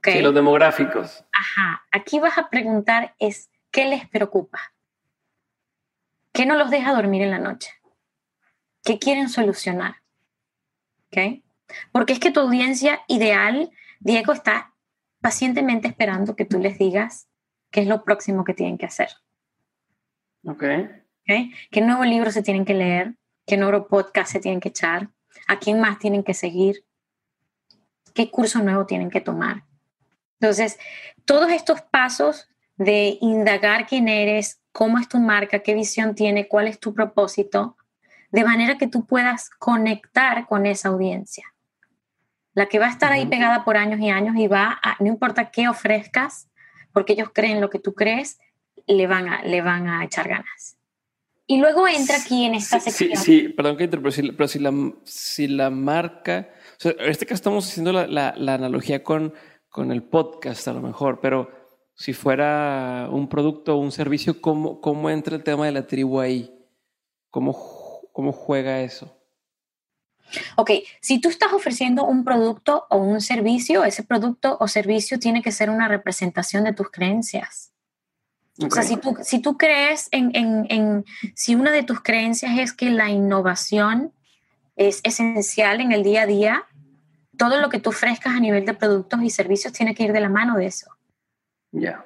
Sí, los demográficos. Ajá. Aquí vas a preguntar es, ¿qué les preocupa? ¿Qué no los deja dormir en la noche? ¿Qué quieren solucionar? ¿Ok? Porque es que tu audiencia ideal, Diego, está pacientemente esperando que tú les digas qué es lo próximo que tienen que hacer. Ok. ¿Okay? ¿Qué nuevo libro se tienen que leer? ¿Qué nuevo podcast se tienen que echar? ¿A quién más tienen que seguir? ¿Qué curso nuevo tienen que tomar? Entonces, todos estos pasos de indagar quién eres, cómo es tu marca, qué visión tiene, cuál es tu propósito, de manera que tú puedas conectar con esa audiencia. La que va a estar ahí pegada por años y años y va a, no importa qué ofrezcas, porque ellos creen lo que tú crees, le van a, le van a echar ganas. Y luego entra aquí en esta sección. Sí, sí, perdón que pero si, pero si la, si la marca, en este caso estamos haciendo la, la analogía con con el podcast a lo mejor, pero si fuera un producto o un servicio, ¿cómo, ¿cómo entra el tema de la tribu ahí? ¿Cómo, ¿Cómo juega eso? Ok, si tú estás ofreciendo un producto o un servicio, ese producto o servicio tiene que ser una representación de tus creencias. O sea, si tú, si tú crees en, en, en, si una de tus creencias es que la innovación es esencial en el día a día, todo lo que tú ofrezcas a nivel de productos y servicios tiene que ir de la mano de eso. Ya.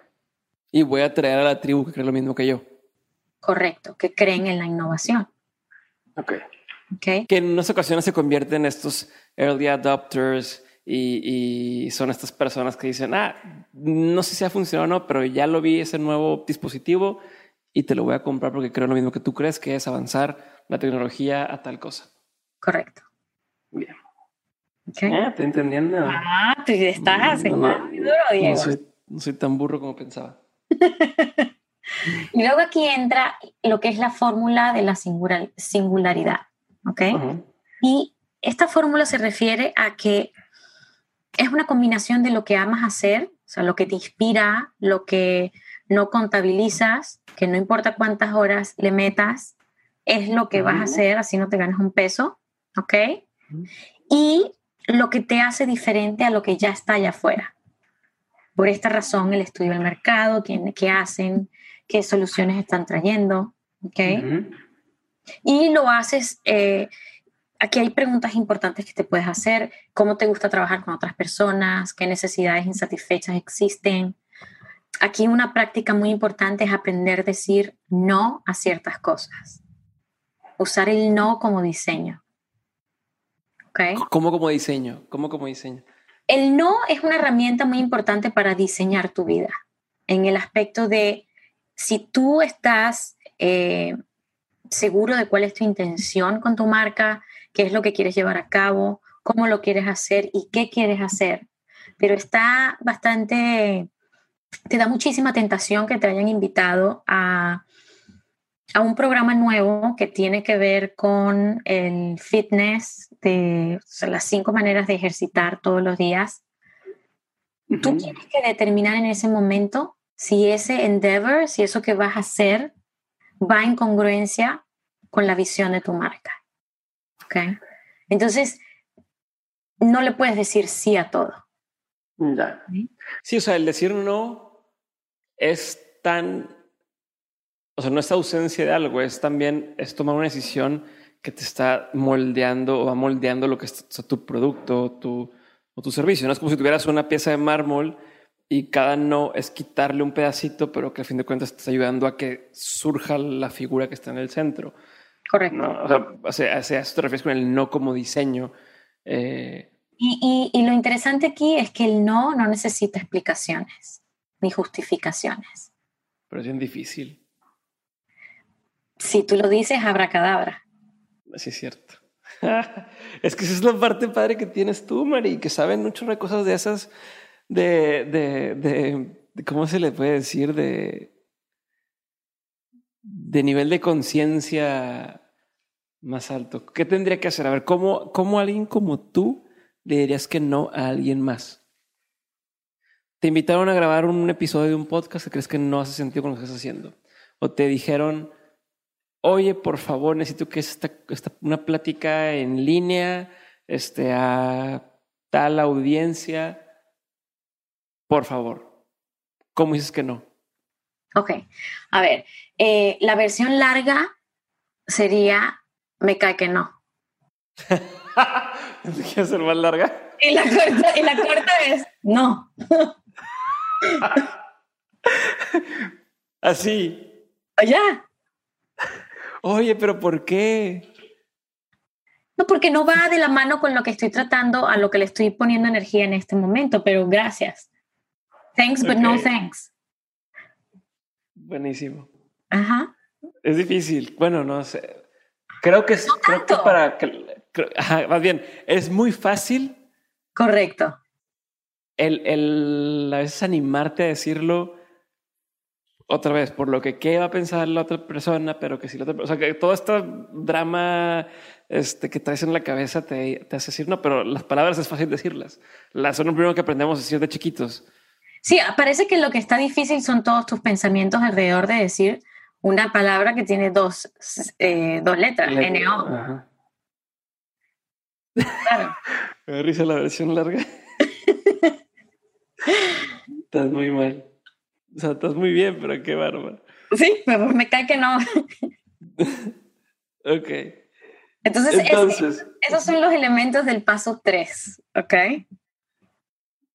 Y voy a traer a la tribu que cree lo mismo que yo. Correcto, que creen en la innovación. Ok. okay. Que en unas ocasiones se convierten en estos early adopters y, son estas personas que dicen, ah, no sé si ha funcionado o no, pero ya lo vi ese nuevo dispositivo y te lo voy a comprar porque creo lo mismo que tú crees, que es avanzar la tecnología a tal cosa. Correcto. Bien. Okay. Ah, te entendiendo. Ah, tú estás no, no, duro, Diego. No soy, no soy, tan burro como pensaba. y luego aquí entra lo que es la fórmula de la singular, singularidad. ¿Ok? Y esta fórmula se refiere a que es una combinación de lo que amas hacer, o sea, lo que te inspira, lo que no contabilizas, que no importa cuántas horas le metas, es lo que vas a hacer, así no te ganas un peso, ¿ok? Y lo que te hace diferente a lo que ya está allá afuera. Por esta razón, el estudio del mercado, qué, qué hacen, qué soluciones están trayendo. ¿okay? Y lo haces, eh, aquí hay preguntas importantes que te puedes hacer, cómo te gusta trabajar con otras personas, qué necesidades insatisfechas existen. Aquí una práctica muy importante es aprender a decir no a ciertas cosas. Usar el no como diseño. ¿Okay? ¿Cómo como diseño? ¿Cómo como diseño? El no es una herramienta muy importante para diseñar tu vida, en el aspecto de si tú estás eh, seguro de cuál es tu intención con tu marca, qué es lo que quieres llevar a cabo, cómo lo quieres hacer y qué quieres hacer. Pero está bastante, te da muchísima tentación que te hayan invitado a, a un programa nuevo que tiene que ver con el fitness, de las cinco maneras de ejercitar todos los días. Tú tienes que determinar en ese momento si ese endeavor, si eso que vas a hacer va en congruencia con la visión de tu marca. ¿Ok? Entonces, no le puedes decir sí a todo. ¿Sí? o sea, el decir no es tan, o sea, no es ausencia de algo, es también, es tomar una decisión que te está moldeando o va moldeando lo que es tu producto tu, o tu servicio. No es como si tuvieras una pieza de mármol y cada no es quitarle un pedacito, pero que a fin de cuentas te está ayudando a que surja la figura que está en el centro. Correcto. O sea, a, eso te refieres con el no como diseño. Eh. Y, y, lo interesante aquí es que el no no necesita explicaciones ni justificaciones. Pero es bien difícil. Si tú lo dices, abracadabra. Sí, es cierto. es que esa es la parte padre que tienes tú, Mari, que saben mucho de cosas de esas de, de, de, ¿cómo se le puede decir? De, de nivel de conciencia más alto. ¿Qué tendría que hacer? A ver, ¿cómo, ¿cómo alguien como tú le dirías que no a alguien más? Te invitaron a grabar un episodio de un podcast que crees que no hace sentido con lo que estás haciendo. O te dijeron, oye, por favor, necesito que esta, esta una plática en línea este, a tal audiencia por favor. ¿Cómo dices que no? Ok, a ver, eh, la versión larga sería me cae que no. ¿Quieres hacer más larga? Y la corta, y la corta es no. Así. Ya. Oye, pero ¿por qué? No, porque no va de la mano con lo que estoy tratando, a lo que le estoy poniendo energía en este momento, pero gracias. Thanks, but no thanks. Buenísimo. Ajá. Es difícil. Bueno, no sé. Creo que, es, creo que para más bien, es muy fácil. Correcto. El, el a veces animarte a decirlo otra vez por lo que qué va a pensar la otra persona, pero que si la otra o sea, que todo este drama este, que traes en la cabeza te, te hace decir no, pero las palabras es fácil decirlas. Las son lo primero que aprendemos a decir de chiquitos. Sí, parece que lo que está difícil son todos tus pensamientos alrededor de decir una palabra que tiene dos, eh, dos letras, N-O. Claro. Me risa la versión larga. estás muy mal. O sea, estás muy bien, pero qué bárbaro. Sí, pero me cae que no. ok. Entonces, Entonces esos son los elementos del paso 3, ¿ok?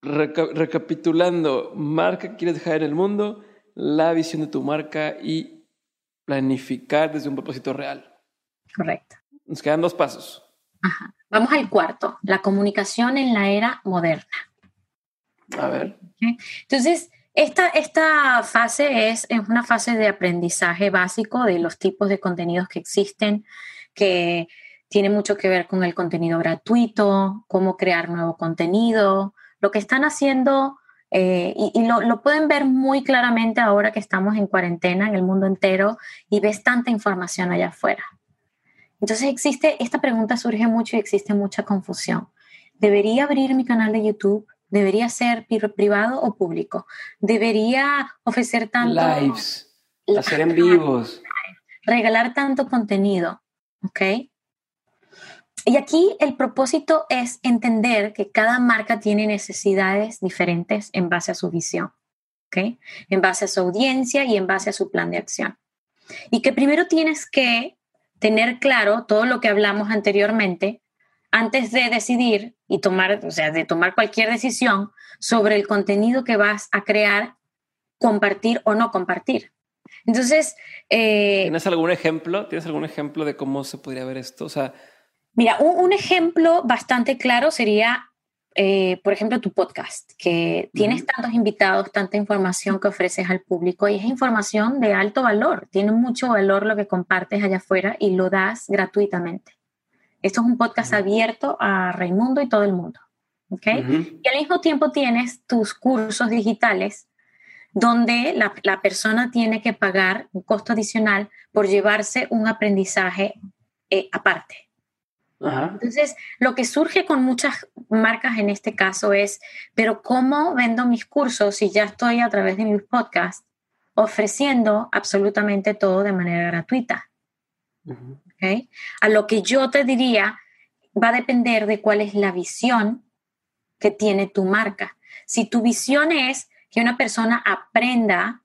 Recapitulando, marca que quieres dejar en el mundo, la visión de tu marca y planificar desde un propósito real. Correcto. Nos quedan dos pasos. Ajá. Vamos al cuarto, la comunicación en la era moderna. A ver. Entonces, esta, esta fase es, es una fase de aprendizaje básico de los tipos de contenidos que existen, que tiene mucho que ver con el contenido gratuito, cómo crear nuevo contenido, lo que están haciendo, eh, y, lo, pueden ver muy claramente ahora que estamos en cuarentena en el mundo entero y ves tanta información allá afuera. Entonces existe, esta pregunta surge mucho y existe mucha confusión. ¿Debería abrir mi canal de YouTube? ¿Debería ser privado o público? ¿Debería ofrecer tanto... Lives, hacer en vivos. Regalar tanto contenido, ¿ok? Y aquí el propósito es entender que cada marca tiene necesidades diferentes en base a su visión, ¿ok? En base a su audiencia y en base a su plan de acción. Y que primero tienes que tener claro todo lo que hablamos anteriormente antes de decidir y tomar, o sea, de tomar cualquier decisión sobre el contenido que vas a crear, compartir o no compartir. Entonces, eh, ¿tienes algún ejemplo? ¿Tienes algún ejemplo de cómo se podría ver esto? O sea, mira, un, ejemplo bastante claro sería, eh, por ejemplo, tu podcast, que tienes tantos invitados, tanta información que ofreces al público y es información de alto valor. Tiene mucho valor lo que compartes allá afuera y lo das gratuitamente. Esto es un podcast abierto a Raimundo y todo el mundo. ¿ok? Y al mismo tiempo tienes tus cursos digitales donde la, persona tiene que pagar un costo adicional por llevarse un aprendizaje eh, aparte. Entonces, lo que surge con muchas marcas en este caso es, pero ¿cómo vendo mis cursos si ya estoy a través de mis podcasts ofreciendo absolutamente todo de manera gratuita? A lo que yo te diría, va a depender de cuál es la visión que tiene tu marca. Si tu visión es que una persona aprenda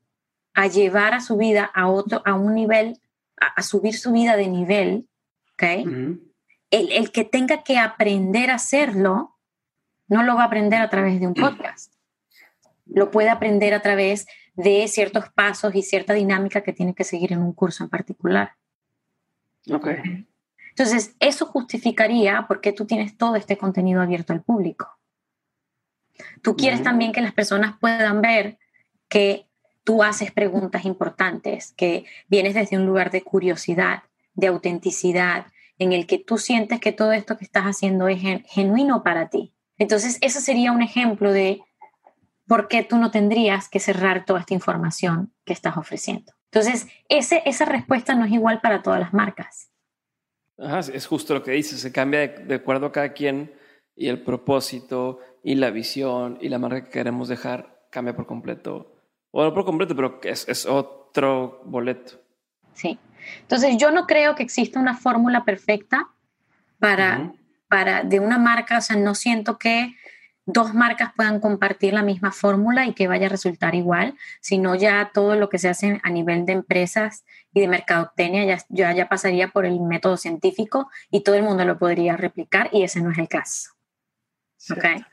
a llevar a su vida a otro, a un nivel, a, subir su vida de nivel, ¿ok? El, el, que tenga que aprender a hacerlo, no lo va a aprender a través de un podcast. Lo puede aprender a través de ciertos pasos y cierta dinámica que tiene que seguir en un curso en particular. Ok. Entonces, eso justificaría por qué tú tienes todo este contenido abierto al público. Tú quieres también que las personas puedan ver que tú haces preguntas importantes, que vienes desde un lugar de curiosidad, de autenticidad, en el que tú sientes que todo esto que estás haciendo es genuino para ti. Entonces, eso sería un ejemplo de por qué tú no tendrías que cerrar toda esta información que estás ofreciendo. Entonces, ese, esa respuesta no es igual para todas las marcas. es justo lo que dices, se cambia de, de acuerdo a cada quien y el propósito y la visión y la marca que queremos dejar cambia por completo. O no por completo, pero es, es otro boleto. Sí. Entonces yo no creo que exista una fórmula perfecta para, para de una marca, o sea, no siento que dos marcas puedan compartir la misma fórmula y que vaya a resultar igual, sino ya todo lo que se hace a nivel de empresas y de mercadotecnia ya, ya, ya pasaría por el método científico y todo el mundo lo podría replicar y ese no es el caso. Okay.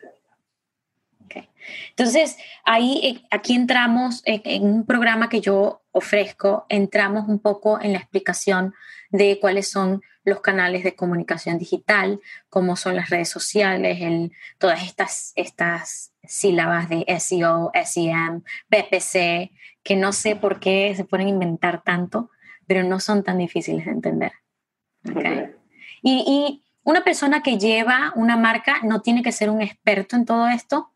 Entonces, ahí, eh, aquí entramos en, un programa que yo ofrezco, entramos un poco en la explicación de cuáles son los canales de comunicación digital, cómo son las redes sociales, el, todas estas, estas sílabas de SEO, SEM, PPC, que no sé por qué se pueden inventar tanto, pero no son tan difíciles de entender. Y, y una persona que lleva una marca no tiene que ser un experto en todo esto,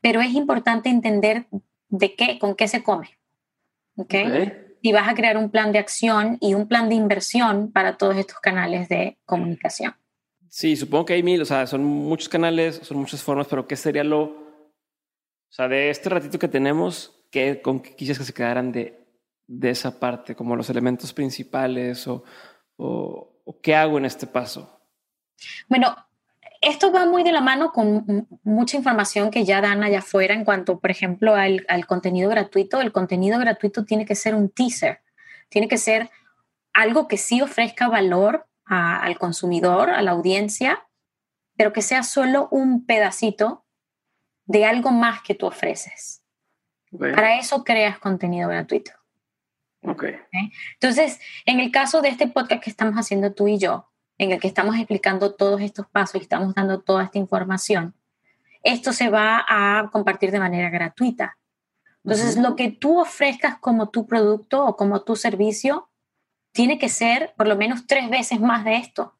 pero es importante entender de qué, con qué se come. ¿Ok? Y vas a crear un plan de acción y un plan de inversión para todos estos canales de comunicación. Sí, supongo que hay mil, o sea, son muchos canales, son muchas formas, pero ¿qué sería lo, o sea, de este ratito que tenemos, ¿qué, con qué quisieras que se quedaran de, de esa parte, como los elementos principales o, o, o qué hago en este paso? Bueno, esto va muy de la mano con mucha información que ya dan allá afuera en cuanto, por ejemplo, al, contenido gratuito. El contenido gratuito tiene que ser un teaser, tiene que ser algo que sí ofrezca valor al consumidor, a la audiencia, pero que sea solo un pedacito de algo más que tú ofreces. Para eso creas contenido gratuito. Okay. Entonces, en el caso de este podcast que estamos haciendo tú y yo, en el que estamos explicando todos estos pasos y estamos dando toda esta información, esto se va a compartir de manera gratuita. Entonces, lo que tú ofrezcas como tu producto o como tu servicio tiene que ser por lo menos tres veces más de esto.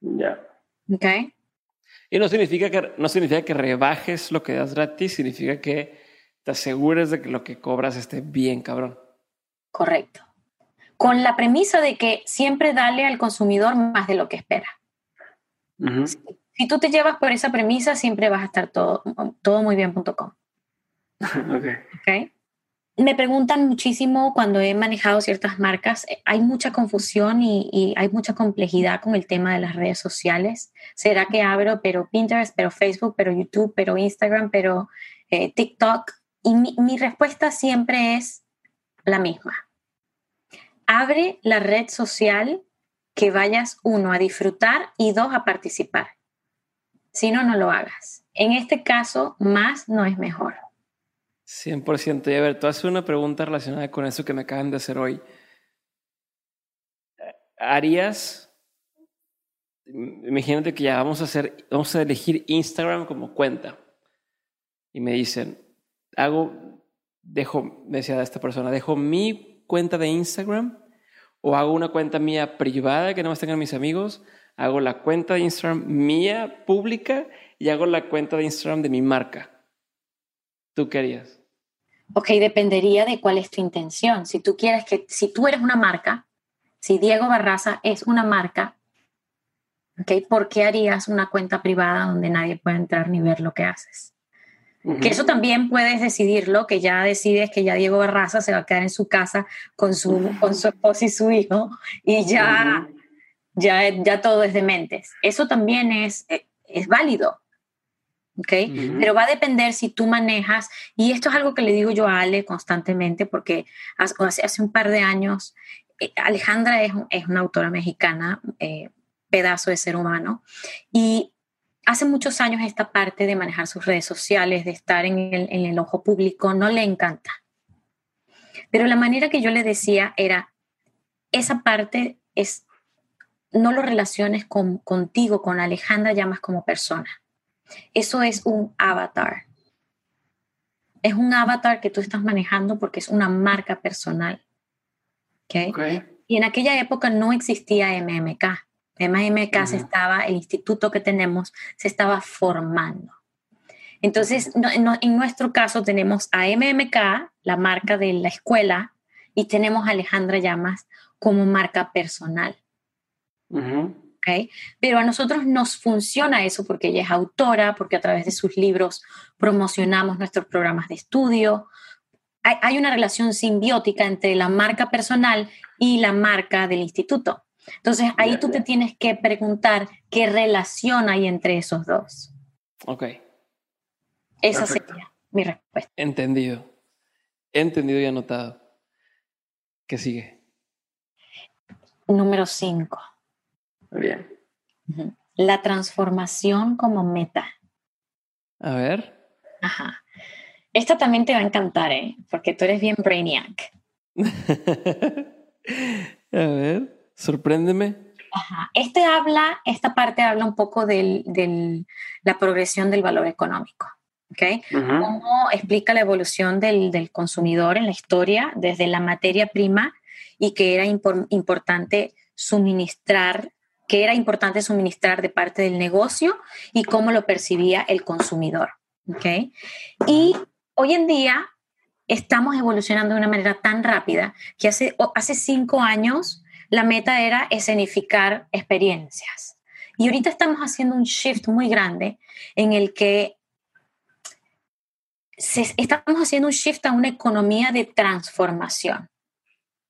Ya. ¿Ok? Y no significa, que, no significa que rebajes lo que das gratis, significa que te asegures de que lo que cobras esté bien, cabrón. Correcto con la premisa de que siempre dale al consumidor más de lo que espera. si, tú te llevas por esa premisa, siempre vas a estar todo, todo muy bien.com. okay. okay. Me preguntan muchísimo cuando he manejado ciertas marcas, eh, hay mucha confusión y, hay mucha complejidad con el tema de las redes sociales. ¿Será que abro pero Pinterest, pero Facebook, pero YouTube, pero Instagram, pero eh, TikTok? Y mi respuesta siempre es la misma abre la red social que vayas, uno, a disfrutar y dos, a participar. Si no, no lo hagas. En este caso, más no es mejor. 100%. Y a ver, tú haces una pregunta relacionada con eso que me acaban de hacer hoy. ¿Harías imagínate que ya vamos a hacer, vamos a elegir Instagram como cuenta. Y me dicen, hago, dejo, me decía esta persona, dejo mi cuenta de Instagram o hago una cuenta mía privada que no más tengan mis amigos, hago la cuenta de Instagram mía pública y hago la cuenta de Instagram de mi marca. ¿Tú qué harías? Ok, dependería de cuál es tu intención. Si tú quieres que, si tú eres una marca, si Diego Barraza es una marca, ¿okay? ¿Por qué harías una cuenta privada donde nadie puede entrar ni ver lo que haces? Que eso también puedes decidirlo, que ya decides que ya Diego Barraza se va a quedar en su casa con su, con su esposa y su hijo y ya, ya, ya todo es de mentes. Eso también es, eh, es válido. ¿ok? Pero va a depender si tú manejas, y esto es algo que le digo yo a Ale constantemente, porque hace, hace un par de años, eh, Alejandra es, es, una autora mexicana, eh, pedazo de ser humano. Y hace muchos años esta parte de manejar sus redes sociales, de estar en el, ojo público, no le encanta. Pero la manera que yo le decía era, esa parte es, no lo relaciones con, contigo, con Alejandra Llamas como persona. Eso es un avatar. Es un avatar que tú estás manejando porque es una marca personal. ¿Okay? Y en aquella época no existía MMK. MMK se estaba, el instituto que tenemos, se estaba formando. Entonces, en nuestro caso tenemos a MMK, la marca de la escuela, y tenemos a Alejandra Llamas como marca personal. ¿Okay? Pero a nosotros nos funciona eso porque ella es autora, porque a través de sus libros promocionamos nuestros programas de estudio. Hay, hay una relación simbiótica entre la marca personal y la marca del instituto. Entonces ahí tú te tienes que preguntar qué relación hay entre esos dos. Ok. Esa sería mi respuesta. Entendido. Entendido y anotado. ¿Qué sigue? Número cinco. Bien. La transformación como meta. A ver. Ajá. Esta también te va a encantar, ¿eh? Porque tú eres bien brainiac. a ver. Sorpréndeme. Ajá. Este habla, esta parte habla un poco de la progresión del valor económico. ¿okay? Cómo explica la evolución del, consumidor en la historia desde la materia prima y que era importante suministrar, que era importante suministrar de parte del negocio y cómo lo percibía el consumidor. ¿okay? Y hoy en día estamos evolucionando de una manera tan rápida que hace, hace cinco años la meta era escenificar experiencias. Y ahorita estamos haciendo un shift muy grande en el que estamos haciendo un shift a una economía de transformación.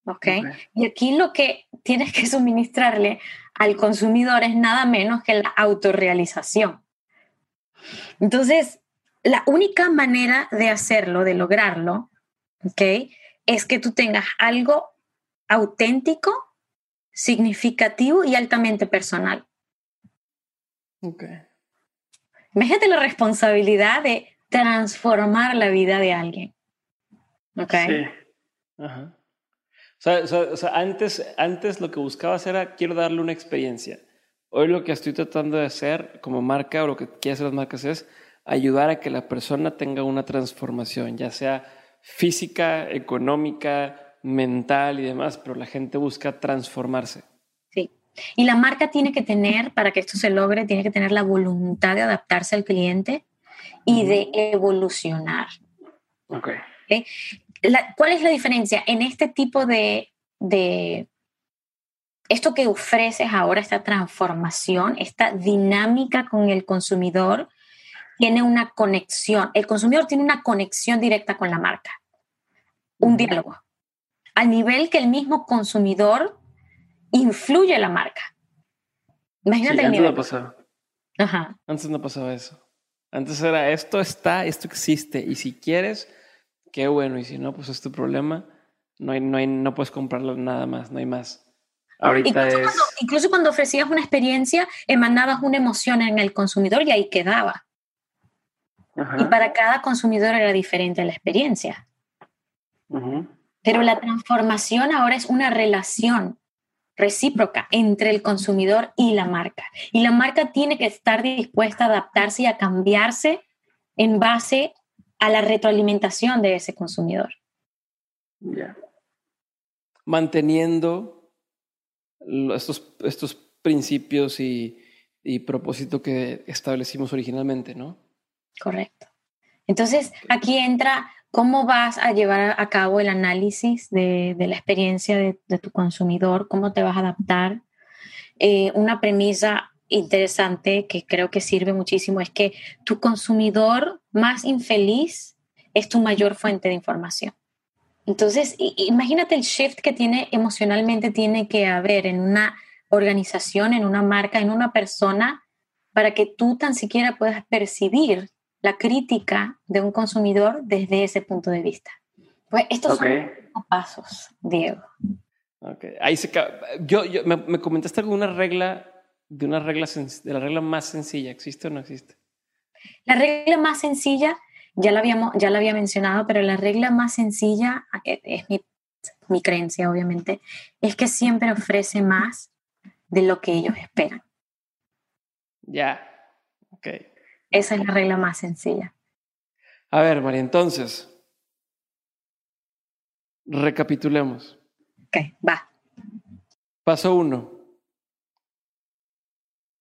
¿Okay? Y aquí lo que tienes que suministrarle al consumidor es nada menos que la autorrealización. Entonces, la única manera de hacerlo, de lograrlo, ¿okay? es que tú tengas algo auténtico significativo y altamente personal. Ok. Imagínate la responsabilidad de transformar la vida de alguien. Ok. Sí. Ajá. O sea, antes, antes lo que buscabas era quiero darle una experiencia. Hoy lo que estoy tratando de hacer como marca o lo que quieren hacer las marcas es ayudar a que la persona tenga una transformación, ya sea física, económica, mental y demás, pero la gente busca transformarse. Sí. Y la marca tiene que tener, para que esto se logre, tiene que tener la voluntad de adaptarse al cliente y de evolucionar. Ok. ¿Cuál es la diferencia? En este tipo de, de, esto que ofreces ahora, esta transformación, esta dinámica con el consumidor, tiene una conexión, el consumidor tiene una conexión directa con la marca, un diálogo al nivel que el mismo consumidor influye la marca. Imagínate el antes nivel. No pasaba. Ajá. Antes no pasaba eso. Antes era esto está, esto existe. Y si quieres, qué bueno. Y si no, pues es tu problema. No, hay, no, hay, no puedes comprarlo nada más, no hay más. Ahorita incluso, es... cuando, incluso cuando ofrecías una experiencia, emanabas una emoción en el consumidor y ahí quedaba. Ajá. Y para cada consumidor era diferente la experiencia. Ujú. Pero la transformación ahora es una relación recíproca entre el consumidor y la marca. Y la marca tiene que estar dispuesta a adaptarse y a cambiarse en base a la retroalimentación de ese consumidor. Ya. Manteniendo estos, estos principios y, y propósito que establecimos originalmente, ¿no? Correcto. Entonces, aquí entra cómo vas a llevar a cabo el análisis de, la experiencia de, tu consumidor, cómo te vas a adaptar. Eh, una premisa interesante que creo que sirve muchísimo es que tu consumidor más infeliz es tu mayor fuente de información. Entonces, imagínate el shift que tiene emocionalmente tiene que haber en una organización, en una marca, en una persona, para que tú tan siquiera puedas percibir la crítica de un consumidor desde ese punto de vista. Pues estos Ok. son los pasos, Diego. Ok. Ahí se yo, yo me, me comentaste alguna regla de una regla de la regla más sencilla, ¿existe o no existe? La regla más sencilla, ya la, habíamos, ya la había mencionado, pero la regla más sencilla, es mi, mi creencia obviamente, es que siempre ofrece más de lo que ellos esperan. Ya. Ok. Esa es la regla más sencilla. A ver, María, entonces, recapitulemos. Ok, va. Paso uno.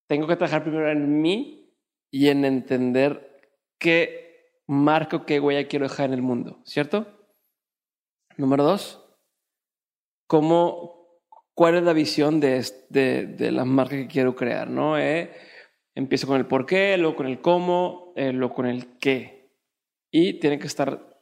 Tengo que trabajar primero en mí y en entender qué marco, qué huella quiero dejar en el mundo, ¿cierto? Número dos, cómo, cuál es la visión de, est- de, de la marca que quiero crear, ¿no? Eh, empiezo con el por qué, luego con el cómo, eh, luego con el qué. Y tiene que estar,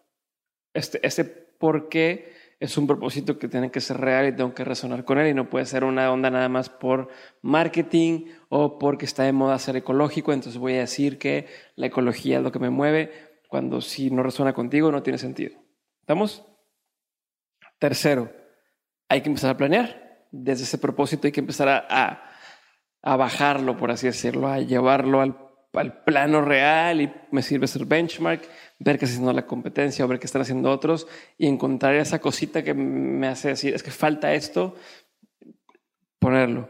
este, este por qué es un propósito que tiene que ser real y tengo que resonar con él y no puede ser una onda nada más por marketing o porque está de moda ser ecológico, entonces voy a decir que la ecología es lo que me mueve, cuando si no resuena contigo no tiene sentido. ¿Estamos? Tercero, hay que empezar a planear. Desde ese propósito hay que empezar a, a bajarlo, por así decirlo, a llevarlo al, al plano real y me sirve ser benchmark, ver qué está haciendo la competencia o ver qué están haciendo otros y encontrar esa cosita que me hace decir, es que falta esto, ponerlo.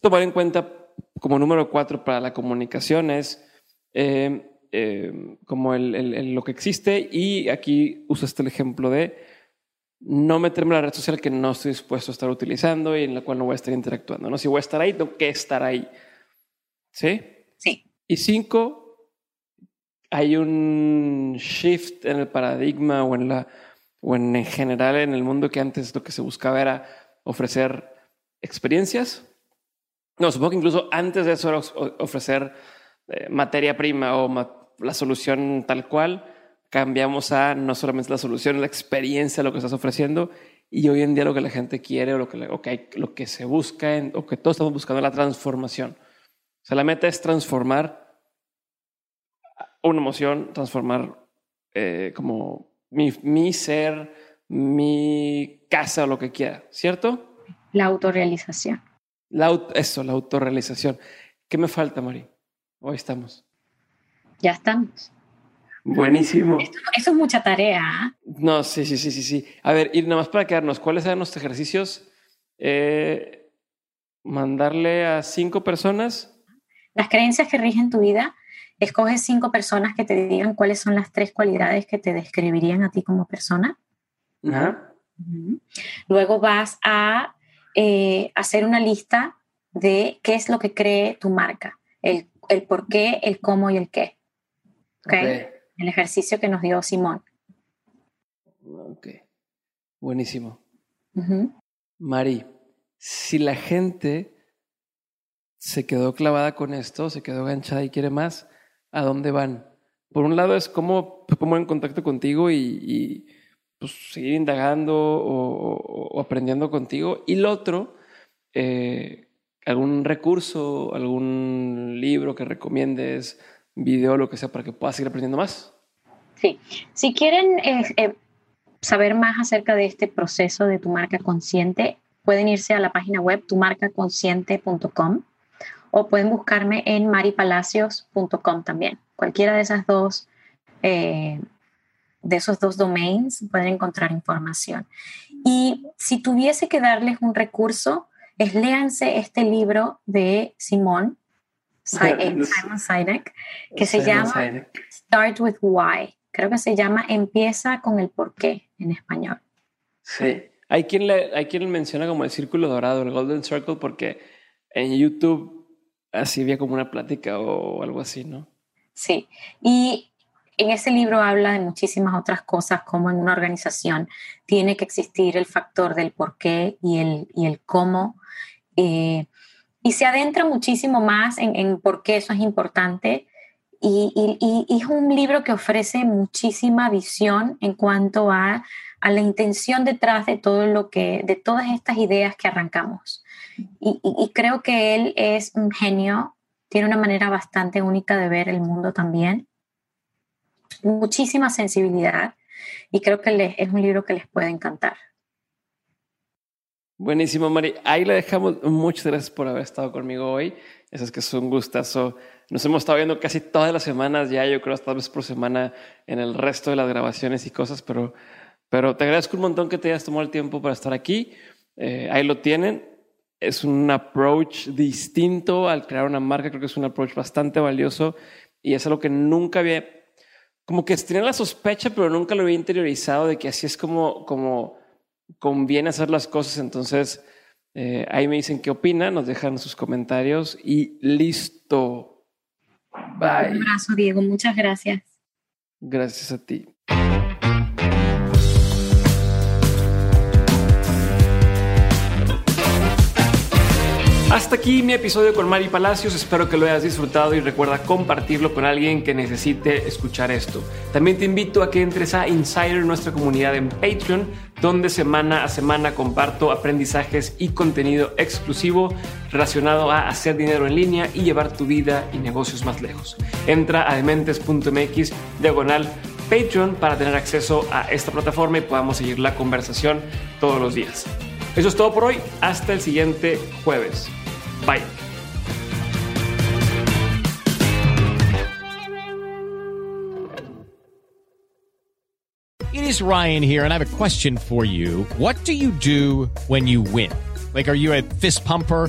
Tomar en cuenta como número cuatro para la comunicación es eh, eh, como el, lo que existe y aquí uso este el ejemplo de no meterme en la red social que no estoy dispuesto a estar utilizando y en la cual no voy a estar interactuando. ¿no? Si voy a estar ahí, tengo que estar ahí. ¿Sí? Sí. Y cinco, hay un shift en el paradigma o en la o en, en general en el mundo que antes lo que se buscaba era ofrecer experiencias. No, supongo que incluso antes de eso era of- ofrecer eh, materia prima o ma- la solución tal cual. Cambiamos a no solamente la solución, la experiencia, lo que estás ofreciendo. Y hoy en día lo que la gente quiere o lo que, lo que se busca en- o que todos estamos buscando es la transformación. O sea, la meta es transformar una emoción, transformar eh, como mi, mi ser, mi casa o lo que quiera, ¿cierto? La autorrealización. La, eso, la autorrealización. ¿Qué me falta, Mari? Hoy estamos. Ya estamos. Buenísimo. Esto- eso es mucha tarea. ¿ah? No, sí, sí, sí, sí, sí. A ver, y nada más para quedarnos, ¿cuáles eran los ejercicios? Eh, mandarle a cinco personas. Las creencias que rigen tu vida, escoges cinco personas que te digan cuáles son las tres cualidades que te describirían a ti como persona. Ajá. Luego vas a eh, hacer una lista de qué es lo que cree tu marca, el, el por qué, el cómo y el qué. ¿Ok? El ejercicio que nos dio Simón. Ok. Buenísimo. Mari, si la gente se quedó clavada con esto, se quedó ganchada y quiere más, ¿a dónde van? Por un lado es cómo cómo en contacto contigo y, y, pues, seguir indagando o, o- o aprendiendo contigo. Y lo otro, eh, algún recurso, algún libro que recomiendes, video, lo que sea, para que puedas seguir aprendiendo más. Sí. Si quieren eh, eh, saber más acerca de este proceso de tu marca consciente, pueden irse a la página web tumarcaconsciente.com o pueden buscarme en maripalacios.com también. Cualquiera de esas dos, eh, de esos dos domains pueden encontrar información. Y si tuviese que darles un recurso, es léanse este libro de Simón, Simon Sinek, que se llama Start with Why. Creo que se llama Empieza con el porqué en español. Sí. Hay quien, le, hay quien menciona como el círculo dorado, el Golden Circle, porque en YouTube así había como una plática o algo así, ¿no? Sí. Y en ese libro habla de muchísimas otras cosas, como en una organización tiene que existir el factor del por qué y el, y el cómo. Eh, y se adentra muchísimo más en, en, por qué eso es importante. Y, y, es un libro que ofrece muchísima visión en cuanto a, a, la intención detrás de todo lo que, de todas estas ideas que arrancamos. Y, creo que él es un genio, tiene una manera bastante única de ver el mundo también muchísima sensibilidad y creo que es un libro que les puede encantar. Buenísimo, Mari. Ahí le dejamos. Muchas gracias por haber estado conmigo hoy. Eso es que es un gustazo. Nos hemos estado viendo casi todas las semanas ya, yo creo hasta vez por semana en el resto de las grabaciones y cosas, pero, pero te agradezco un montón que te hayas tomado el tiempo para estar aquí. Eh, ahí lo tienen. Es un approach distinto al crear una marca. Creo que es un approach bastante valioso y es algo que nunca había como que tenía la sospecha, pero nunca lo había interiorizado de que así es como, como conviene hacer las cosas. Entonces, eh, ahí me dicen qué opinan, nos dejan sus comentarios y listo. Bye. Un abrazo, Diego. Muchas gracias. Gracias a ti. Hasta aquí mi episodio con Mari Palacios. Espero que lo hayas disfrutado y recuerda compartirlo con alguien que necesite escuchar esto. También te invito a que entres a Insider, nuestra comunidad en Patreon, donde semana a semana comparto aprendizajes y contenido exclusivo relacionado a hacer dinero en línea y llevar tu vida y negocios más lejos. Entra a dementes.mx diagonal Patreon para tener acceso a esta plataforma y podamos seguir la conversación todos los días. Eso es todo por hoy. Hasta el siguiente jueves. Bye. It is Ryan here, and I have a question for you. What do you do when you win? Like, are you a fist pumper?